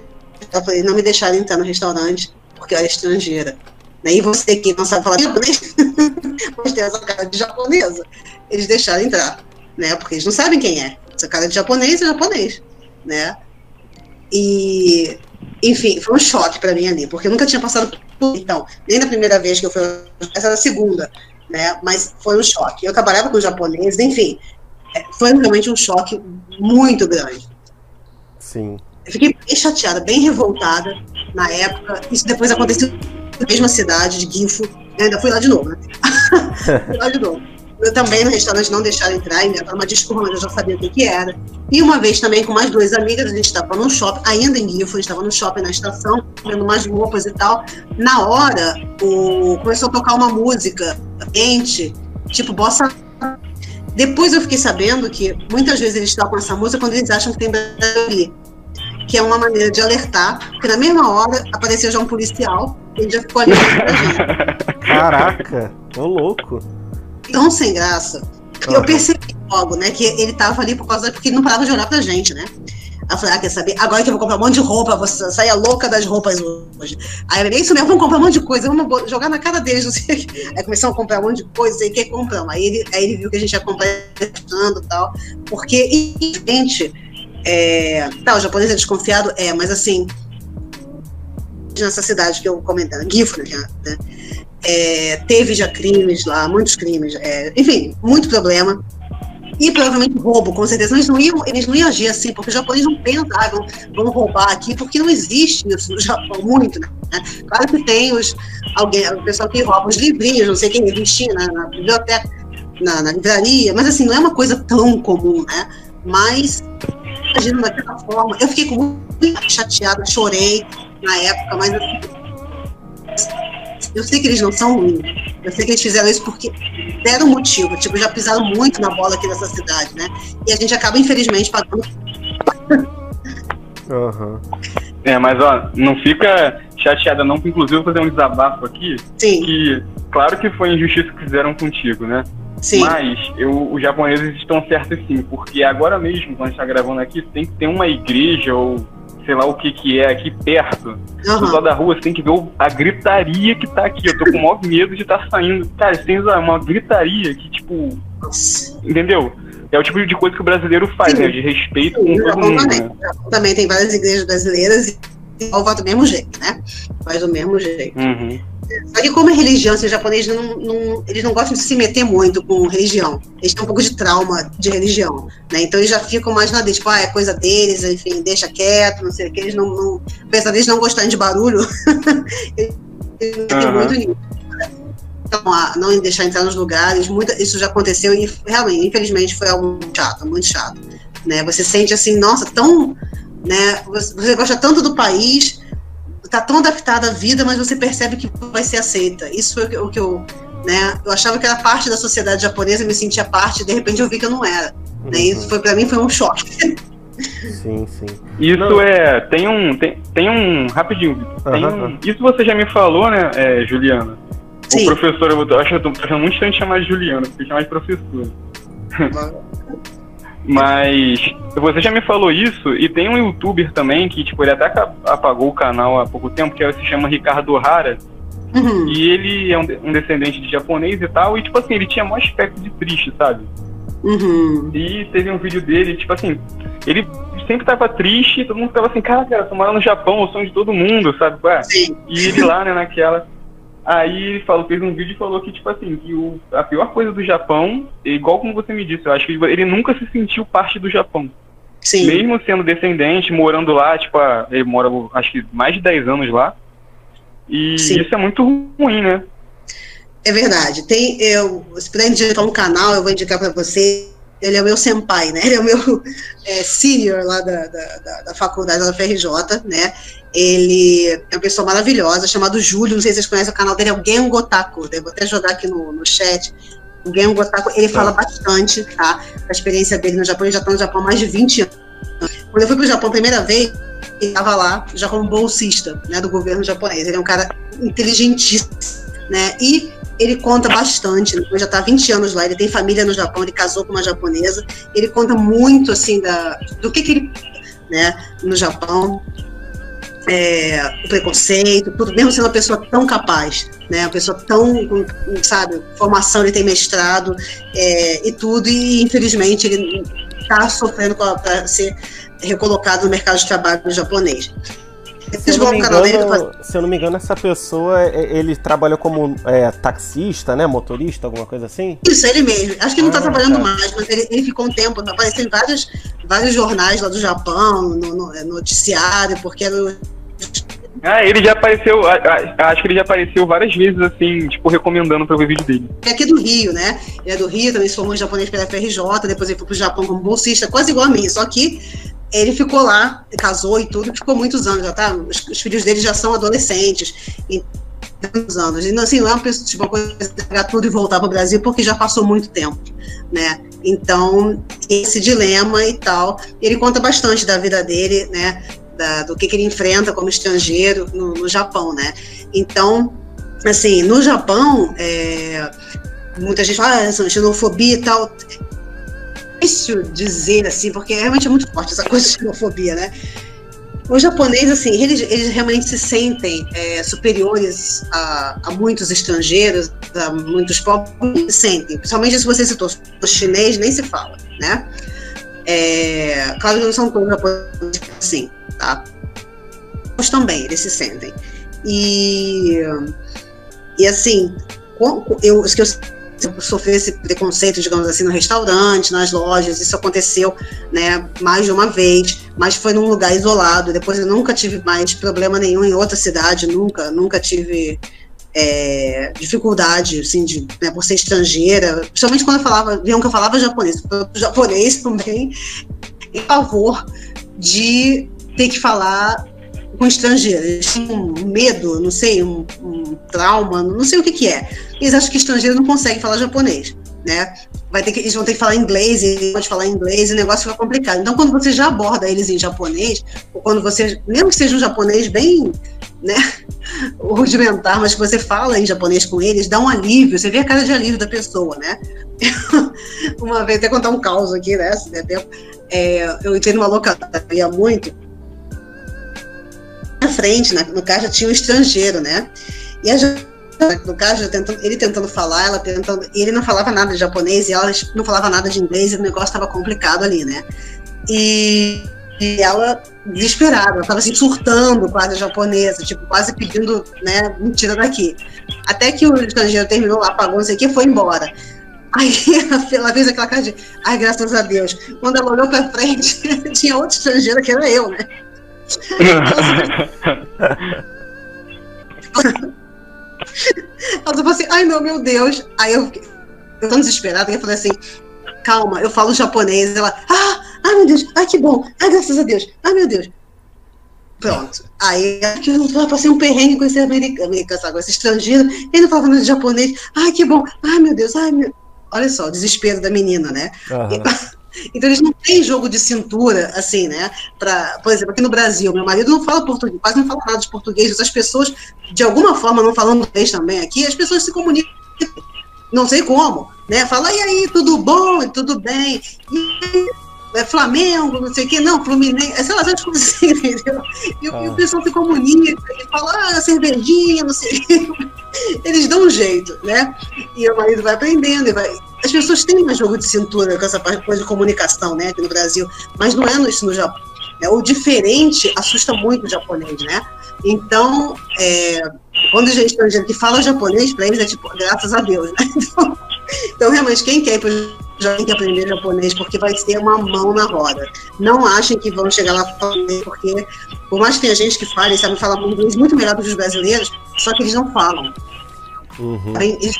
Eu falei, não me deixaram entrar no restaurante porque eu era estrangeira. Né? E você que não sabe falar japonês, mas tem essa cara de japonesa, eles deixaram entrar, né? Porque eles não sabem quem é. Essa cara de japonês é japonês, né? E, enfim, foi um choque para mim ali, porque eu nunca tinha passado por então, nem na primeira vez que eu fui, essa era a segunda, né? Mas foi um choque. Eu trabalhava com japonês, enfim, é, foi realmente um choque muito grande. Sim. Eu fiquei bem chateada, bem revoltada na época. Isso depois aconteceu na mesma cidade de Gifu. Eu ainda fui lá de novo, né? fui lá de novo. Eu também no restaurante não deixaram entrar, e me uma desculpa, mas eu já sabia o que, era. E uma vez também com mais duas amigas, a gente estava no shopping, ainda em Gifu, a gente estava no shopping na estação, vendo umas roupas e tal. Na hora, o... começou a tocar uma música quente, tipo bossa. Depois eu fiquei sabendo que muitas vezes eles tocam essa música quando eles acham que tem brasileiro que é uma maneira de alertar, porque na mesma hora apareceu já um policial, ele já ficou ali. Caraca, ô louco. Tão sem graça. Uhum. Eu percebi logo, né, que ele tava ali por causa porque ele não parava de olhar pra gente, né? Aí eu falei, ah, quer saber? Agora que eu vou comprar um monte de roupa, você sair louca das roupas hoje. Aí eu falei, isso mesmo, vamos comprar um monte de coisa, vamos jogar na cara deles, não sei Aí começamos a comprar um monte de coisa, e que compramos. Aí ele, aí ele viu que a gente ia comprar e tal, porque, gente, é, tá, o japonês é desconfiado? É, mas assim, nessa cidade que eu comentei, Gifu, né, é, teve já crimes lá, muitos crimes, é, enfim, muito problema. E provavelmente roubo, com certeza. Eles não iam, eles não iam agir assim, porque os japoneses não pensam, ah, vão, vão roubar aqui, porque não existe isso no Japão muito, né? Claro que tem os, alguém, o pessoal que rouba os livrinhos, não sei quem, revistinha na, na biblioteca, na, na livraria, mas assim, não é uma coisa tão comum, né? Mas agindo daquela forma. Eu fiquei muito chateada, chorei na época, mas assim, eu sei que eles não são ruins. Eu sei que eles fizeram isso porque deram motivo. Tipo, já pisaram muito na bola aqui nessa cidade, né? E a gente acaba, infelizmente, pagando. Uhum. É, mas ó, não fica chateada não, porque inclusive eu vou fazer um desabafo aqui. Sim. Que, claro que foi injustiça que fizeram contigo, né? Sim. Mas eu, os japoneses estão certos sim, porque agora mesmo, quando a gente está gravando aqui, tem que ter uma igreja ou sei lá o que que é aqui perto. Uhum. Do lado da rua, você tem que ver a gritaria que tá aqui. Eu tô com o maior medo de estar tá saindo. Cara, você tem uma gritaria que, tipo. Entendeu? É o tipo de coisa que o brasileiro faz, sim. né? De respeito sim, com todo mundo. Também. Né? também tem várias igrejas brasileiras e salva do mesmo jeito, né? Faz do mesmo jeito. Uhum. Só que como é religião, os japoneses não, não, eles não gostam de se meter muito com religião. Eles têm um pouco de trauma de religião, né? Então eles já ficam mais na tipo, ah, é coisa deles, enfim, deixa quieto, não sei o que. Eles não, não apesar deles não gostarem de barulho, eles uhum. muito nisso. Então, ah, não deixar entrar nos lugares, muita, isso já aconteceu e realmente, infelizmente, foi algo chato, muito chato. Né? Você sente assim, nossa, tão, né? Você gosta tanto do país, tá tão adaptada à vida, mas você percebe que vai ser aceita. Isso foi o que eu, né? Eu achava que era parte da sociedade japonesa, me sentia parte, de repente eu vi que eu não era. Uhum. Né? Isso foi para mim foi um choque. Sim, sim. Isso não. é. Tem um. Tem, tem um. Rapidinho, tem uhum. um, Isso você já me falou, né, é, Juliana? Sim. O professor, eu acho que eu tô achando muito estranho de chamar de Juliana, porque chamar de professor. Mas você já me falou isso, e tem um youtuber também que, tipo, ele até apagou o canal há pouco tempo, que se chama Ricardo Hara. Uhum. E ele é um, descendente de japonês e tal, e tipo assim, ele tinha maior aspecto de triste, sabe? Uhum. E teve um vídeo dele, tipo assim, ele sempre tava triste, todo mundo tava assim, cara, cara, tô morando no Japão, o sonho de todo mundo, sabe? Ué? E ele lá, né, naquela. Aí ele falou, fez um vídeo e falou que, tipo assim, que o, a pior coisa do Japão, é igual como você me disse, eu acho que ele nunca se sentiu parte do Japão. Sim. Mesmo sendo descendente, morando lá, tipo, ele mora acho que mais de 10 anos lá. E Sim. isso é muito ruim, né? É verdade. Tem, eu, se puder indicar um canal, eu vou indicar para você. Ele é o meu senpai, né? Ele é o meu é, senior lá da, da, da, da faculdade da FRJ, né? Ele é uma pessoa maravilhosa, chamado Júlio. Não sei se vocês conhecem o canal dele, é o Gen Gotaku. Eu vou até jogar aqui no, no chat. O Gen Gotaku, ele fala bastante, tá? Da experiência dele no Japão. Ele já está no Japão há mais de 20 anos. Quando eu fui para o Japão a primeira vez, ele estava lá já como bolsista né, do governo japonês. Ele é um cara inteligentíssimo, né? E ele conta bastante, né? ele já está há 20 anos lá, ele tem família no Japão, ele casou com uma japonesa, ele conta muito, assim, da, do que que ele, né, no Japão, é, o preconceito, tudo, mesmo sendo uma pessoa tão capaz, né, uma pessoa tão, sabe, formação, ele tem mestrado é, e tudo, e infelizmente ele está sofrendo para ser recolocado no mercado de trabalho japonês. Se eu, não me engano, se eu não me engano, essa pessoa, ele trabalha como é, taxista, né? Motorista, alguma coisa assim? Isso, ele mesmo. Acho que ele não Ah, está trabalhando tá. mais, mas ele, ele ficou um tempo, apareceu em vários, vários jornais lá do Japão, no, no- é, noticiário, porque era Ah, ele já apareceu, acho que ele já apareceu várias vezes, assim, tipo, recomendando pra ver vídeo dele. é aqui do Rio, né? Ele é do Rio, também se formou em japonês pela FRJ, depois ele foi pro Japão como bolsista, quase igual a mim, só que ele ficou lá, casou e tudo, ficou muitos anos, já tá? Os, os filhos dele já são adolescentes, e muitos anos. E assim, não é uma pessoa, tipo, uma coisa pegar tudo e voltar pro Brasil, porque já passou muito tempo, né? Então, esse dilema e tal, ele conta bastante da vida dele, né? Da- do que, que ele enfrenta como estrangeiro no, no Japão, né? Então, assim, no Japão, é, muita gente fala, ah, xenofobia e tal. É difícil dizer assim, porque realmente é muito forte essa coisa de xenofobia, né? Os japoneses, assim, eles, eles realmente se sentem é, superiores a, a muitos estrangeiros, a muitos povos, se sentem. Principalmente se você citou o chinês, nem se fala, né? É, claro que não são todos japoneses assim, tá? Mas também eles se sentem. E, e assim, eu, que eu sofri esse preconceito, digamos assim, no restaurante, nas lojas, isso aconteceu, né, mais de uma vez, mas foi num lugar isolado. Depois eu nunca tive mais problema nenhum em outra cidade, nunca, nunca tive é, dificuldade, assim, de, né, por ser estrangeira, principalmente quando eu falava, viam que eu falava japonês, japonês também, em favor de ter que falar com estrangeiro. Eles têm um medo, não sei, um, um trauma, não sei o que que é. Eles acham que estrangeiro não consegue falar japonês, né? Vai ter que, eles vão ter que falar inglês, eles pode falar inglês, e o negócio fica complicado. Então, quando você já aborda eles em japonês, ou quando você, mesmo que seja um japonês bem, né, rudimentar, mas que você fala em japonês com eles, dá um alívio, você vê a cara de alívio da pessoa, né? Uma vez, até contar um caos aqui, né, se der tempo, é, eu entrei numa locadoria muito, na frente, no caixa tinha um estrangeiro, né? E a no caixa, tentando, ele tentando falar, ela tentando. Ele não falava nada de japonês e ela não falava nada de inglês, e o negócio estava complicado ali, né? E, e ela, desesperada, ela estava assim, surtando quase japonesa, tipo, quase pedindo, né, mentira daqui. Até que o estrangeiro terminou, apagou, não sei o que, foi embora. Aí ela fez aquela cara de, ai, graças a Deus. Quando ela olhou pra frente, tinha outra estrangeira que era eu, né? Ela falou assim, ai não, meu Deus. Aí eu fiquei eu tão desesperada, que eu falei assim, calma, eu falo japonês. Ela, ah, ai meu Deus, ai que bom, ai graças a Deus, ai meu Deus. Pronto. Aí eu passei um perrengue com esse americano, sabe, com esse estrangeiro, ele não falava nada de japonês, ai que bom, ai meu Deus, ai meu. Olha só, o desespero da menina, né? Aham. Então eles não têm jogo de cintura, assim, né? Pra, por exemplo, aqui no Brasil, meu marido não fala português, quase não fala nada de português, as pessoas, de alguma forma, não falando inglês também aqui, as pessoas se comunicam, não sei como, né? Fala, e aí, tudo bom? Tudo bem? E é Flamengo, não sei o quê, não, Fluminense, sei lá, essas coisas assim, entendeu? E, o- e Ah. o pessoal se comunica, e fala, ah, cervejinha, não sei o quê. Eles dão um jeito, né? E o marido vai aprendendo, e vai, as pessoas têm mais jogo de cintura com essa coisa de comunicação, né, aqui no Brasil, mas não é isso no Japão. Né? O diferente assusta muito o japonês, né? Então, é, quando a gente estrangeiro que fala japonês, para eles é tipo, graças a Deus, né? Então, então realmente, quem quer ir para já tem que aprender japonês, porque vai ser uma mão na roda. Não achem que vão chegar lá fazer, porque por mais que tenha gente que fale, sabe falar inglês muito melhor do que os brasileiros, só que eles não falam. Uhum. Eles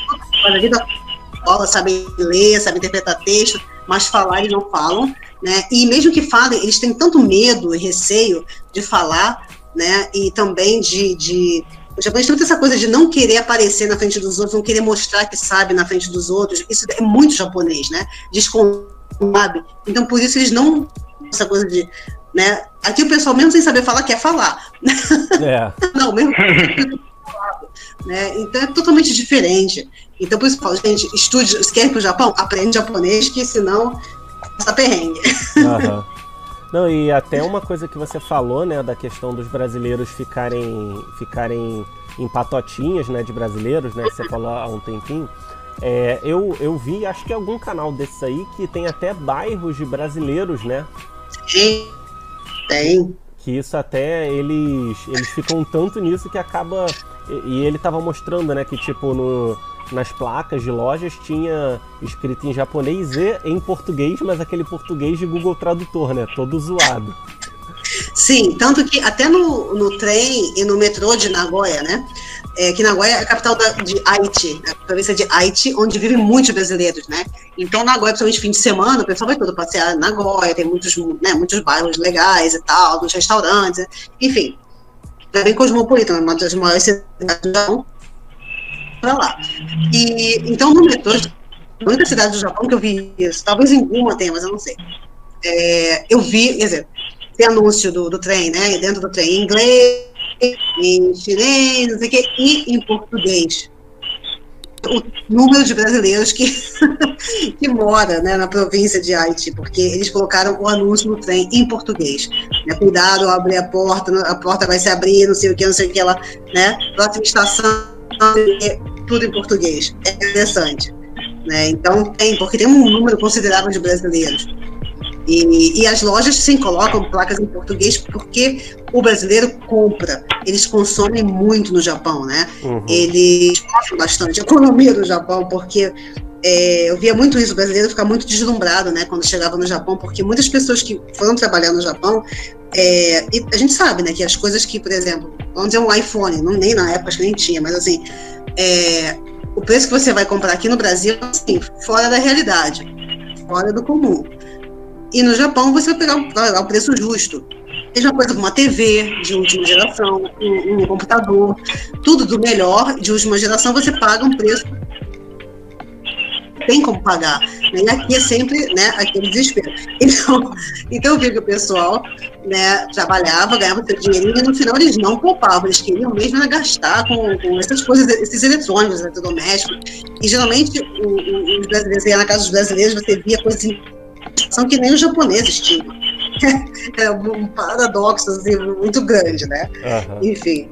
a vida escola, sabem ler, sabem interpretar texto, mas falar eles não falam, né? E mesmo que falem, eles têm tanto medo e receio de falar, né? E também de, de o japonês tem muita essa coisa de não querer aparecer na frente dos outros, não querer mostrar que sabe na frente dos outros. Isso é muito japonês, né? Desconfiado. Então, por isso, eles não. Essa coisa de. Né? Aqui o pessoal, mesmo sem saber falar, quer falar. É. não, mesmo. né? Então é totalmente diferente. Então, por isso eu falo, gente, estude, se quer ir para o Japão, aprende japonês, que senão passa perrengue. Uhum. Não, e até uma coisa que você falou, né, da questão dos brasileiros ficarem, ficarem em patotinhas, né, de brasileiros, né, que você falou há um tempinho. É, eu, eu vi, acho que algum canal desses aí que tem até bairros de brasileiros, né? Sim, tem. Que isso até eles, eles ficam tanto nisso que acaba. E, e ele tava mostrando, né, que tipo no nas placas de lojas tinha escrito em japonês e em português, mas aquele português de Google Tradutor, né? Todo zoado. Sim, tanto que até no, no trem e no metrô de Nagoya, né? É, que Nagoya é a capital da, de Haiti, a província de Haiti, onde vivem muitos brasileiros, né? Então, Nagoya, principalmente fim de semana, o pessoal vai todo passear Nagoya, tem muitos, né, muitos bairros legais e tal, muitos restaurantes, enfim. É bem cosmopolita, uma das maiores cidades do Japão para lá. E então no metrô, única cidade do Japão que eu vi isso, talvez em uma tenha, mas eu não sei. É, eu vi, quer dizer, tem anúncio do, do trem, né? Dentro do trem, em inglês, em chinês, não sei o quê, e em português. O número de brasileiros que, que mora né, na província de Haiti, porque eles colocaram o anúncio no trem em português. Né, cuidado abrir a porta, a porta vai se abrir, não sei o que, não sei o que, ela, né? Próxima estação tudo em português. É interessante. Né? Então, tem, porque tem um número considerável de brasileiros. E, e, as lojas sim colocam placas em português porque o brasileiro compra. Eles consomem muito no Japão, né? Uhum. Eles consomem bastante a economia do Japão, porque é, eu via muito isso, o brasileiro ficar muito deslumbrado, né, quando chegava no Japão, porque muitas pessoas que foram trabalhar no Japão, é, a gente sabe, né, que as coisas que, por exemplo, vamos dizer um iPhone, não, nem na época acho que nem tinha, mas assim, é, o preço que você vai comprar aqui no Brasil, assim, fora da realidade, fora do comum. E no Japão você vai pegar, vai o preço justo. Mesma coisa com uma TV de última geração, um, um computador, tudo do melhor de última geração, você paga um preço tem como pagar. Né? E aqui é sempre né, aquele desespero. Então, então eu vi que o pessoal né, trabalhava, ganhava seu dinheirinho e no final eles não poupavam, eles queriam mesmo gastar com, com essas coisas, esses eletrônicos, eletrodomésticos. E geralmente o, o, os brasileiros, na casa dos brasileiros, você via coisas são que nem os japoneses tinham. É um paradoxo assim, muito grande, né? Uhum. Enfim.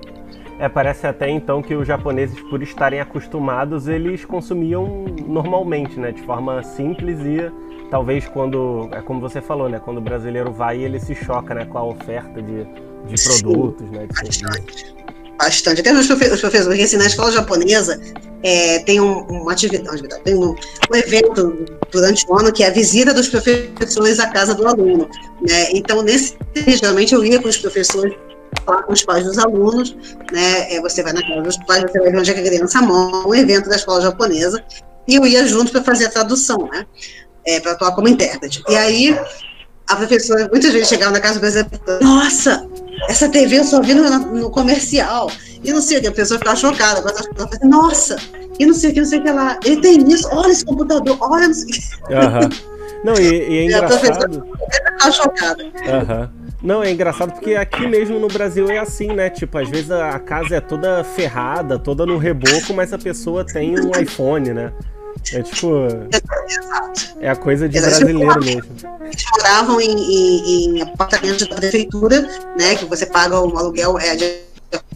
É, parece até então que os japoneses, por estarem acostumados, eles consumiam normalmente, né? De forma simples e talvez quando, é como você falou, né? Quando o brasileiro vai, ele se choca né, com a oferta de, de produtos, Sim, né? De bastante. Até os, professores, porque assim, na escola japonesa é, tem um, uma atividade, tem um, um, evento durante o ano que é a visita dos professores à casa do aluno. Né? Então, nesse, geralmente eu ia com os professores falar com os pais dos alunos, né? É, você vai na casa dos pais, você vai ver onde é que a criança mora, um evento da escola japonesa, e eu ia junto para fazer a tradução, né? É, para atuar como intérprete. E aí, a professora, muitas vezes chegava na casa do brasileiro nossa, essa TV eu só vi no, no, comercial. E não sei o que, a pessoa ficava chocada. Agora ela fala, nossa, e não sei o que, não sei o que lá. Ele tem isso, olha esse computador, olha, não sei o que. Uhum. Não, e, e é engraçado. a professora ficava chocada. Uhum. Não, é engraçado porque aqui mesmo no Brasil é assim, né? Tipo, às vezes a casa é toda ferrada, toda no reboco, mas a pessoa tem um iPhone, né? É tipo. É a coisa de brasileiro mesmo. Eles moravam em, em, em apartamentos da prefeitura, né? Que você paga um aluguel é,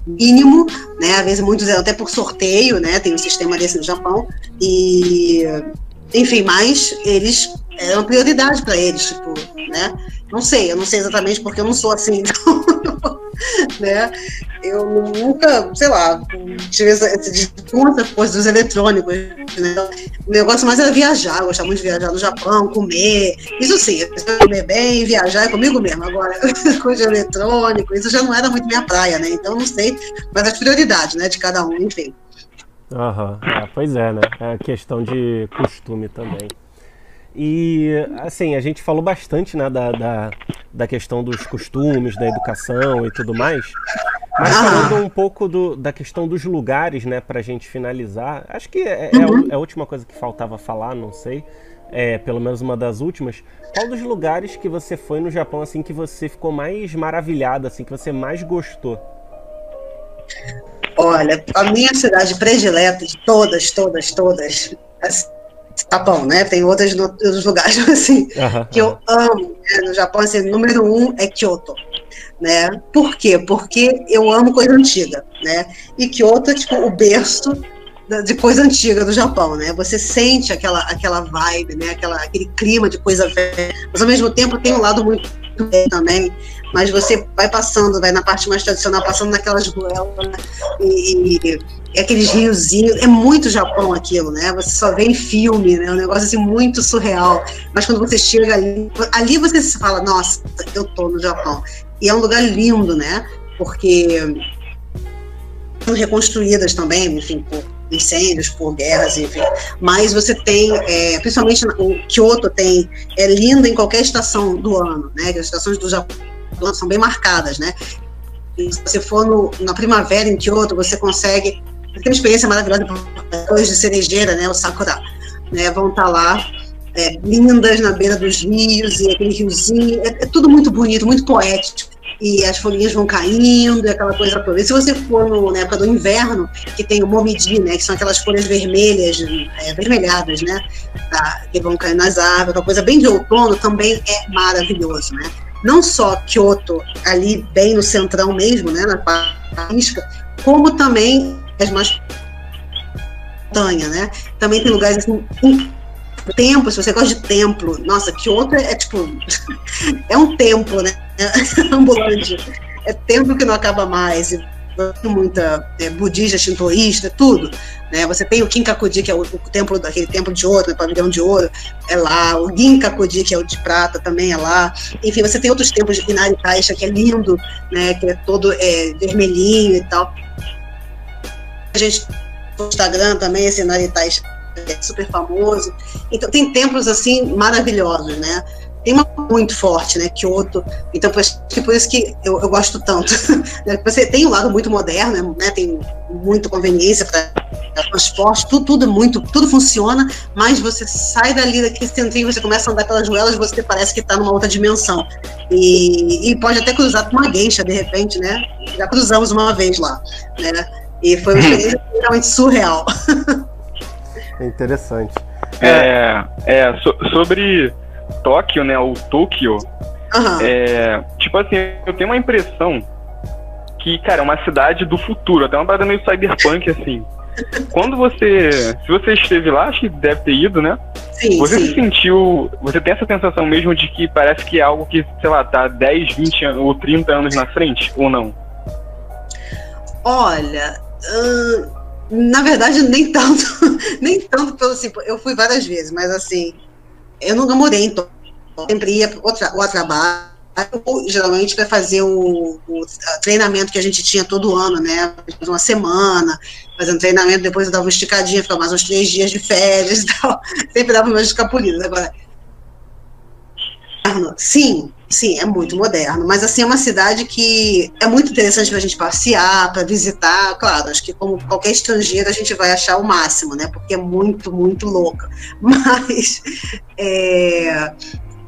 mínimo, né? Às vezes muitos eram até por sorteio, né? Tem um sistema desse no Japão. E enfim, mas eles eram prioridade para eles, tipo, né? Não sei, eu não sei exatamente porque eu não sou assim, então, né? Eu nunca, sei lá, tive essa, essa coisa dos eletrônicos, né? O negócio mais era viajar, eu gostava muito de viajar no Japão, comer, isso sim, comer bem, viajar é comigo mesmo. Agora, coisa de eletrônico, isso já não era muito minha praia, né? Então não sei, mas as prioridades, né, de cada um, enfim. Aham, uhum. pois é, né? É questão de costume também. E, assim, a gente falou bastante né, da, da, da, questão dos costumes, da educação e tudo mais. Mas falando um pouco do, da questão dos lugares, né, pra gente finalizar, acho que é, é, uhum. é a última coisa que faltava falar, não sei. É, pelo menos uma das últimas. Qual dos lugares que você foi no Japão, assim, que você ficou mais maravilhada, assim, que você mais gostou? Olha, a minha cidade predileta, de todas, todas, todas, assim, Japão, né? Tem outros, outros lugares assim que eu amo né? no Japão. Assim, número um é Kyoto, né? Por quê? Porque eu amo coisa antiga, né? E Kyoto é tipo o berço de coisa antiga do Japão, né? Você sente aquela aquela vibe, né? Aquela, aquele clima de coisa velha, mas ao mesmo tempo tem um lado muito também. Mas você vai passando, vai na parte mais tradicional, passando naquelas ruelas né? e, e é aqueles riozinhos, é muito Japão aquilo, né? Você só vê em filme, né? Um negócio assim muito surreal. Mas quando você chega ali, ali você se fala, nossa, eu tô no Japão. E é um lugar lindo, né? Porque são reconstruídas também, enfim, por incêndios, por guerras, enfim. Mas você tem, é, principalmente o Kyoto tem, é lindo em qualquer estação do ano, né? As estações do Japão são bem marcadas, né? E se você for no, na primavera em Kyoto, você consegue tem uma experiência maravilhosa depois de cerejeira, né, o sakura, né, vão estar tá lá é, lindas na beira dos rios e aquele riozinho, é, é, tudo muito bonito, muito poético. E as folhinhas vão caindo, e aquela coisa toda. E se você for no, na época do inverno, que tem o momiji, né, que são aquelas folhas vermelhas, é, vermelhadas, né, tá, que vão cair nas árvores, aquela coisa bem de outono, também é maravilhoso, né. Não só Kyoto, ali bem no centrão mesmo, né, na Parisca, como também mais montanha, né? Também tem lugares assim, templo, se você gosta de templo, nossa, outro é, é tipo, é um templo, né? Ambulante. É templo que não acaba mais. Muita é, budista, shintoísta, tudo. Né? Você tem o Kinkakudi, que é o, o templo daquele templo de ouro, o né? pavilhão de ouro, é lá. O Ginkakudi, que é o de prata, também é lá. Enfim, você tem outros templos de Inari Taisha, que é lindo, né? Que é todo é, vermelhinho e tal. A gente no Instagram também, esse Naritais é super famoso. Então tem templos assim maravilhosos, né? Tem uma muito forte, né? Kyoto. Então, acho que por isso que eu, eu gosto tanto. Né? Você tem um lado muito moderno, né? Tem muita conveniência para transporte, tudo, tudo muito, tudo funciona, mas você sai dali daquele centrinho, você começa a andar pelas ruelas, você parece que está numa outra dimensão. E, e, pode até cruzar com uma gueixa, de repente, né? Já cruzamos uma vez lá, né? E foi uma experiência realmente surreal. É interessante. É, é so, sobre Tóquio, né? O Tóquio. Uhum. É, tipo assim, eu tenho uma impressão que, cara, é uma cidade do futuro, até uma parada meio cyberpunk, assim. Quando você. Se você esteve lá, acho que deve ter ido, né? Sim, você sim. se sentiu. Você tem essa sensação mesmo de que parece que é algo que, sei lá, tá 10, 20 ou 30 anos na frente, ou não? Olha, na verdade, nem tanto, nem tanto pelo assim, eu fui várias vezes, mas assim, eu nunca morei em Tóquio, sempre ia tra ao trabalho, geralmente para fazer o, o, treinamento que a gente tinha todo ano, né, uma semana, fazendo treinamento, depois eu dava uma esticadinha, ficava mais uns três dias de férias e tal, sempre dava umas escapulidas, agora, sim, Sim, é muito moderno, mas assim é uma cidade que é muito interessante para a gente passear, para visitar. Claro, acho que como qualquer estrangeiro a gente vai achar o máximo, né? Porque é muito, muito louca. Mas, é,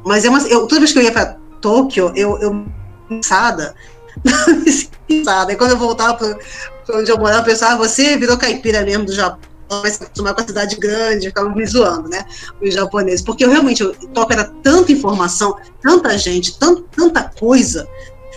mas é uma, eu, toda vez que eu ia para Tóquio, eu, eu pensada, e quando eu voltava para onde eu morava, eu pensava, ah, você virou caipira mesmo do Japão vai se acostumar com a cidade grande, ficavam me zoando, né? Os japoneses. Porque eu realmente, eu, Tóquio era tanta informação, tanta gente, tant, tanta coisa,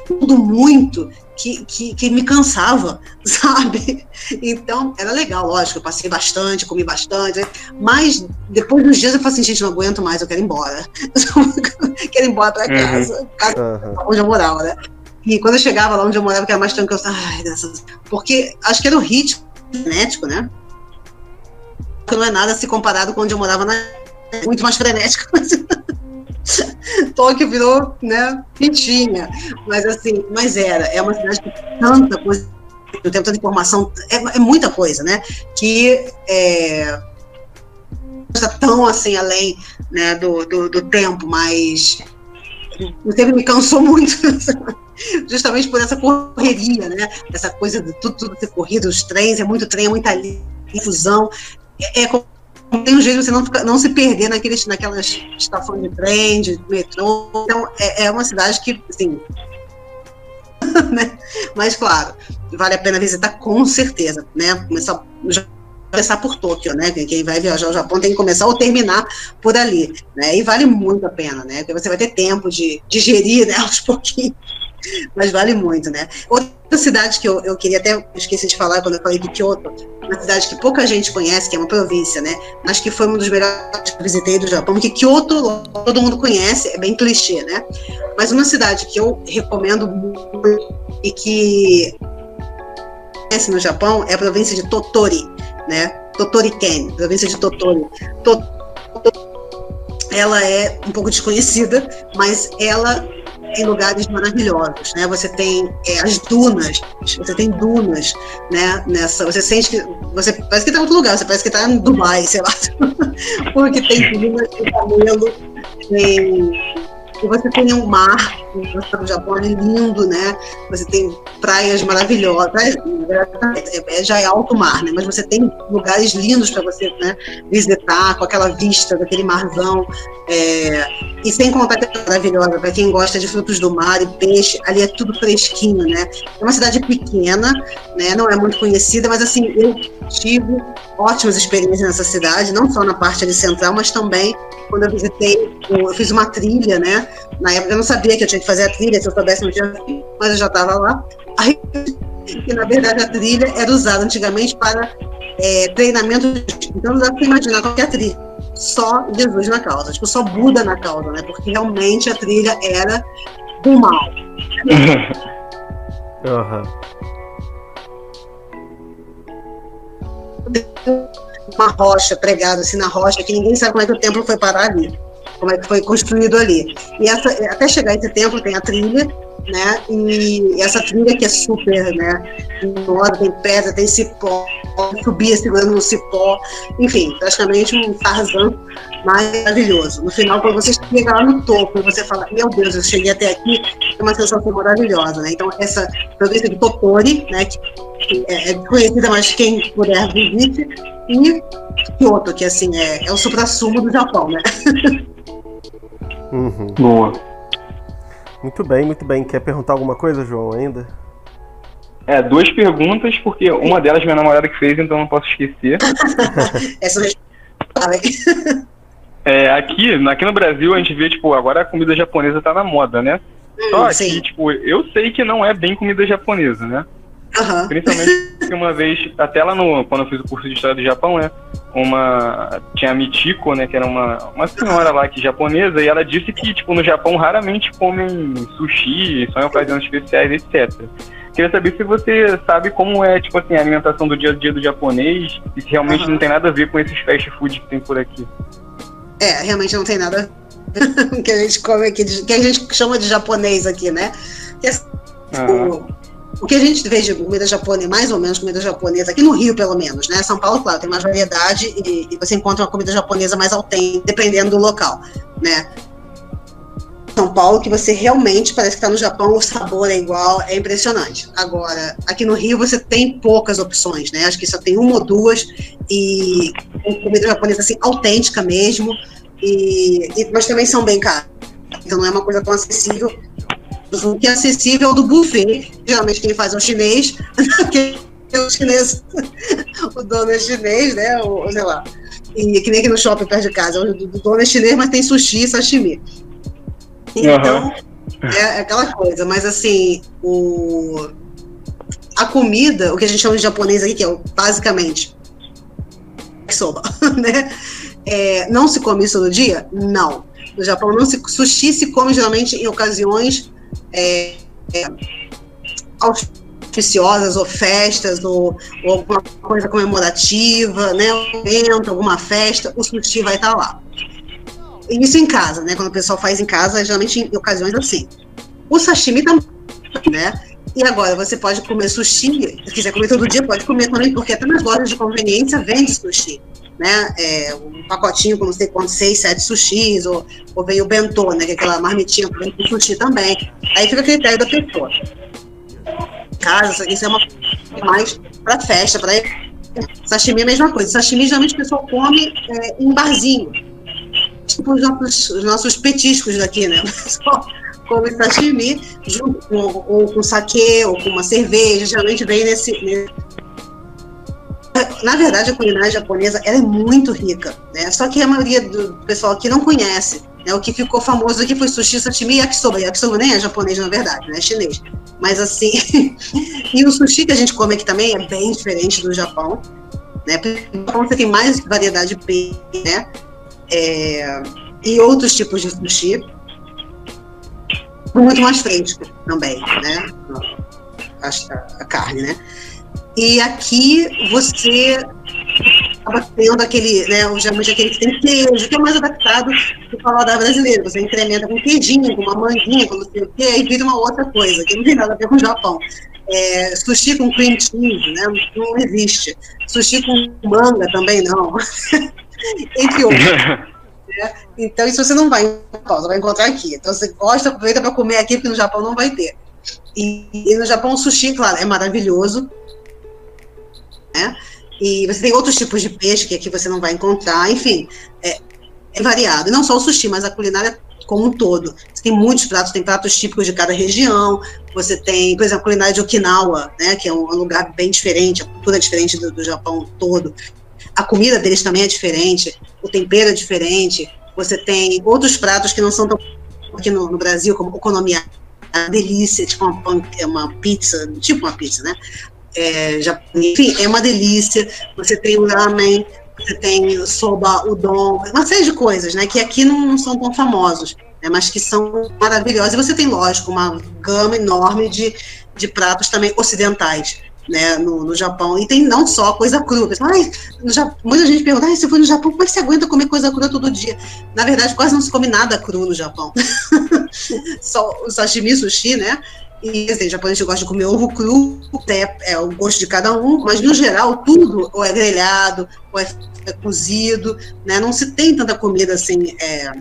tudo muito, que, que, que, me cansava, sabe? Então, era legal, lógico, eu passei bastante, comi bastante, mas depois dos dias eu falei assim, gente, não aguento mais, eu quero ir embora. quero ir embora para casa, uhum. casa uhum. onde eu morava, né? E quando eu chegava lá onde eu morava, que era mais tranquilo, eu ai, dessas... porque acho que era o ritmo genético, né? Que não é nada se comparado com onde eu morava na muito mais frenético. Tóquio virou, né, pintinha. Mas assim, mas era. É uma cidade que tanta coisa, tem tanta informação, é, é muita coisa, né? Que é, está tão assim além né, do, do, do tempo, mas o tempo me cansou muito. justamente por essa correria, né? Essa coisa de tudo, tudo ter corrido, os trens, é muito trem, é muita fusão. É, é tem um jeito de você não, não se perder naqueles, naquelas estações de trem, de metrô. Então, é, é uma cidade que, assim. né? Mas, claro, vale a pena visitar com certeza, né? Começar, começar por Tóquio, né? Quem vai viajar ao Japão tem que começar ou terminar por ali, né? E vale muito a pena, né? Porque você vai ter tempo de digerir, né? Aos pouquinhos mas vale muito, né? Outra cidade que eu, eu queria até esqueci de falar quando eu falei de Kyoto, uma cidade que pouca gente conhece, que é uma província, né? Mas que foi um dos melhores que visitei do Japão, porque Kyoto todo mundo conhece, é bem clichê, né? Mas uma cidade que eu recomendo muito e que conhece no Japão é a província de Totori, né? Totori-ken, província de Totori. Totori ela é um pouco desconhecida, mas ela tem lugares maravilhosos, né? Você tem é, as dunas, você tem dunas, né? Nessa, você sente que você parece que está em outro lugar, você parece que está em Dubai, sei lá, porque tem dunas, tem camelo, tem e você tem um mar, o Japão é lindo, né? Você tem praias maravilhosas, é, já é alto mar, né? Mas você tem lugares lindos para você né, visitar, com aquela vista daquele marzão. É, e sem contar que é maravilhosa, para quem gosta de frutos do mar e peixe, ali é tudo fresquinho, né? É uma cidade pequena, né? Não é muito conhecida, mas assim, eu tive ótimas experiências nessa cidade, não só na parte ali central, mas também quando eu visitei, eu fiz uma trilha, né? Na época eu não sabia que eu tinha que fazer a trilha, se eu soubesse não tinha, mas eu já estava lá. Aí, que na verdade a trilha era usada antigamente para é, treinamento. Então não dá para imaginar qualquer trilha. Só Jesus na causa, tipo, só Buda na causa, né? Porque realmente a trilha era do mal. Uhum. uma rocha pregada assim na rocha, que ninguém sabe como é que o templo foi parar ali, como é que foi construído ali. E essa, até chegar esse templo tem a trilha, né? E essa trilha que é super, né? tem pedra, tem cipó, subia segurando no cipó, enfim, praticamente um Tarzan maravilhoso. No final, quando você chega lá no topo, você fala, meu Deus, eu cheguei até aqui, é uma sensação maravilhosa, né? Então, essa província de Totori, né? Que é, é conhecida, mas quem puder visite, e Kyoto, que assim, é, é o supra-sumo do Japão, né? Uhum. Boa. Muito bem, muito bem. Quer perguntar alguma coisa, João, ainda? É, duas perguntas, porque uma delas minha namorada que fez, então não posso esquecer. Essa é, aqui, aqui no Brasil a gente vê, tipo, agora a comida japonesa tá na moda, né? Hum, Só que, tipo, eu sei que não é bem comida japonesa, né? Uhum. Principalmente porque uma vez, até lá no, quando eu fiz o curso de História do Japão, né? Uma. Tinha a Michiko, né? Que era uma, uma senhora lá que japonesa, e ela disse que, tipo, no Japão raramente comem sushi, só em ocasiões especiais, etc. Queria saber se você sabe como é, tipo assim, a alimentação do dia a dia do japonês e se realmente uhum. não tem nada a ver com esses fast food que tem por aqui. É, realmente não tem nada que a gente come aqui, que a gente chama de japonês aqui, né? Que, uhum. O que a gente vê de comida japonesa, mais ou menos comida japonesa, aqui no Rio, pelo menos, né? São Paulo, claro, tem mais variedade e, e você encontra uma comida japonesa mais autêntica, dependendo do local, né? São Paulo, que você realmente parece que está no Japão, o sabor é igual, é impressionante. Agora, aqui no Rio você tem poucas opções, né? Acho que só tem uma ou duas, e comida japonesa assim, autêntica mesmo, e, e mas também são bem caras. Então não é uma coisa tão acessível o que é acessível do buffet. Geralmente quem faz é o chinês, é o chinês, o dono é chinês, né? Ou, sei lá. E que nem aqui no shopping perto de casa. O dono é chinês, mas tem sushi e sashimi. Então, uhum. é aquela coisa. Mas assim, o a comida, o que a gente chama de japonês aqui, que é basicamente soba, né? É, não se come isso todo dia? Não. No Japão, não se, sushi se come geralmente em ocasiões é, é, auspiciosas, ou festas, ou, ou, alguma coisa comemorativa, né? Um evento, alguma festa, o sushi vai estar lá. Isso em casa, né? Quando o pessoal faz em casa, geralmente em ocasiões assim. O sashimi também, né? E agora, você pode comer sushi, se quiser comer todo dia, pode comer também, porque até nas lojas de conveniência vende sushi. Né? É, um pacotinho com não sei quantos, seis, sete sushis, ou, ou vem o bentô, né? Que é aquela marmitinha com sushi também. Aí fica a critério da pessoa. Casa, isso é uma mais para festa, para sashimi é a mesma coisa. Sashimi geralmente o pessoal come é, em barzinho. Tipo os nossos, os nossos petiscos daqui, né? Come sashimi junto com, ou com saquê, ou com uma cerveja, geralmente vem nesse, nesse na verdade, a culinária japonesa é muito rica, né? Só que a maioria do pessoal aqui não conhece. Né? O que ficou famoso aqui foi sushi, sashimi e yakisoba. Yakisoba nem é japonês, na verdade, né? É chinês. Mas assim, e o sushi que a gente come aqui também é bem diferente do Japão. Né? No Japão você tem mais variedade de peixe, né? É... E outros tipos de sushi muito mais fresco também, né? A, a, carne, né? E aqui você acaba tendo aquele, né, o geralmente aquele que tem queijo, que é mais adaptado do paladar brasileiro. Você incrementa com queijinho, com uma manguinha, com não sei o quê, e vira uma outra coisa, que não tem nada a ver com o Japão. É, sushi com cream cheese, né, não existe. Sushi com manga também não. Entre outros. Né? Então, isso você não vai encontrar, você vai encontrar aqui. Então, você gosta, aproveita para comer aqui, porque no Japão não vai ter. E, e, no Japão, o sushi, claro, é maravilhoso. Né? E você tem outros tipos de peixe que aqui você não vai encontrar. Enfim, é, é variado. E não só o sushi, mas a culinária como um todo. Você tem muitos pratos, tem pratos típicos de cada região. Você tem, por exemplo, a culinária de Okinawa, né, que é um lugar bem diferente, a cultura é diferente do, do Japão todo a comida deles também é diferente, o tempero é diferente. Você tem outros pratos que não são tão aqui no, no Brasil, como okonomiyaki, delícia, tipo uma, uma pizza, tipo uma pizza, né? É, enfim, é uma delícia. Você tem o ramen, você tem o soba, udon, uma série de coisas, né? Que aqui não, não são tão famosos, né, mas que são maravilhosos. E você tem, lógico, uma gama enorme de, de pratos também ocidentais né, no, no Japão. E tem não só coisa crua. Ai, Japão, muita gente pergunta, ai, se for no Japão, como é que você aguenta comer coisa crua todo dia? Na verdade, quase não se come nada cru no Japão. só o sashimi, sushi, né? E assim, japonês gosta de comer ovo cru, é, é, o gosto de cada um, mas no geral tudo ou é grelhado, ou é, é cozido, né? Não se tem tanta comida assim é,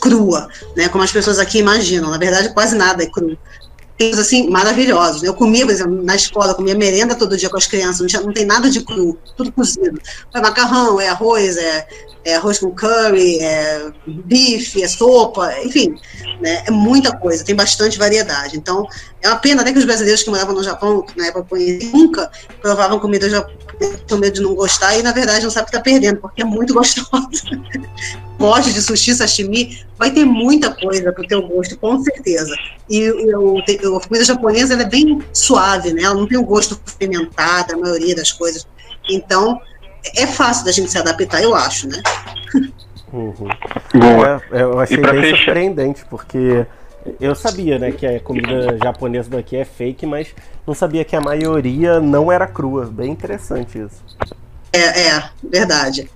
crua, né? Como as pessoas aqui imaginam. Na verdade, quase nada é cru assim maravilhosos. Eu comia, por exemplo, na escola, comia merenda todo dia com as crianças, não, tinha, não tem nada de cru, tudo cozido. É macarrão, é arroz, é, é arroz com curry, é bife, é sopa, enfim, né, é muita coisa, tem bastante variedade. Então, é uma pena até que os brasileiros que moravam no Japão, na época nunca provavam comida japonesa, com medo de não gostar, e na verdade não sabe que está perdendo, porque é muito gostosa. gosta de sushi, sashimi, vai ter muita coisa para o teu gosto, com certeza. E eu, a comida japonesa é bem suave, né? Ela não tem o um gosto fermentado, a maioria das coisas. Então, é fácil da gente se adaptar, eu acho, né? Uhum. É, eu achei bem fechar... surpreendente, porque eu sabia, né, que a comida japonesa daqui é fake, mas não sabia que a maioria não era crua. Bem interessante isso. É, é verdade.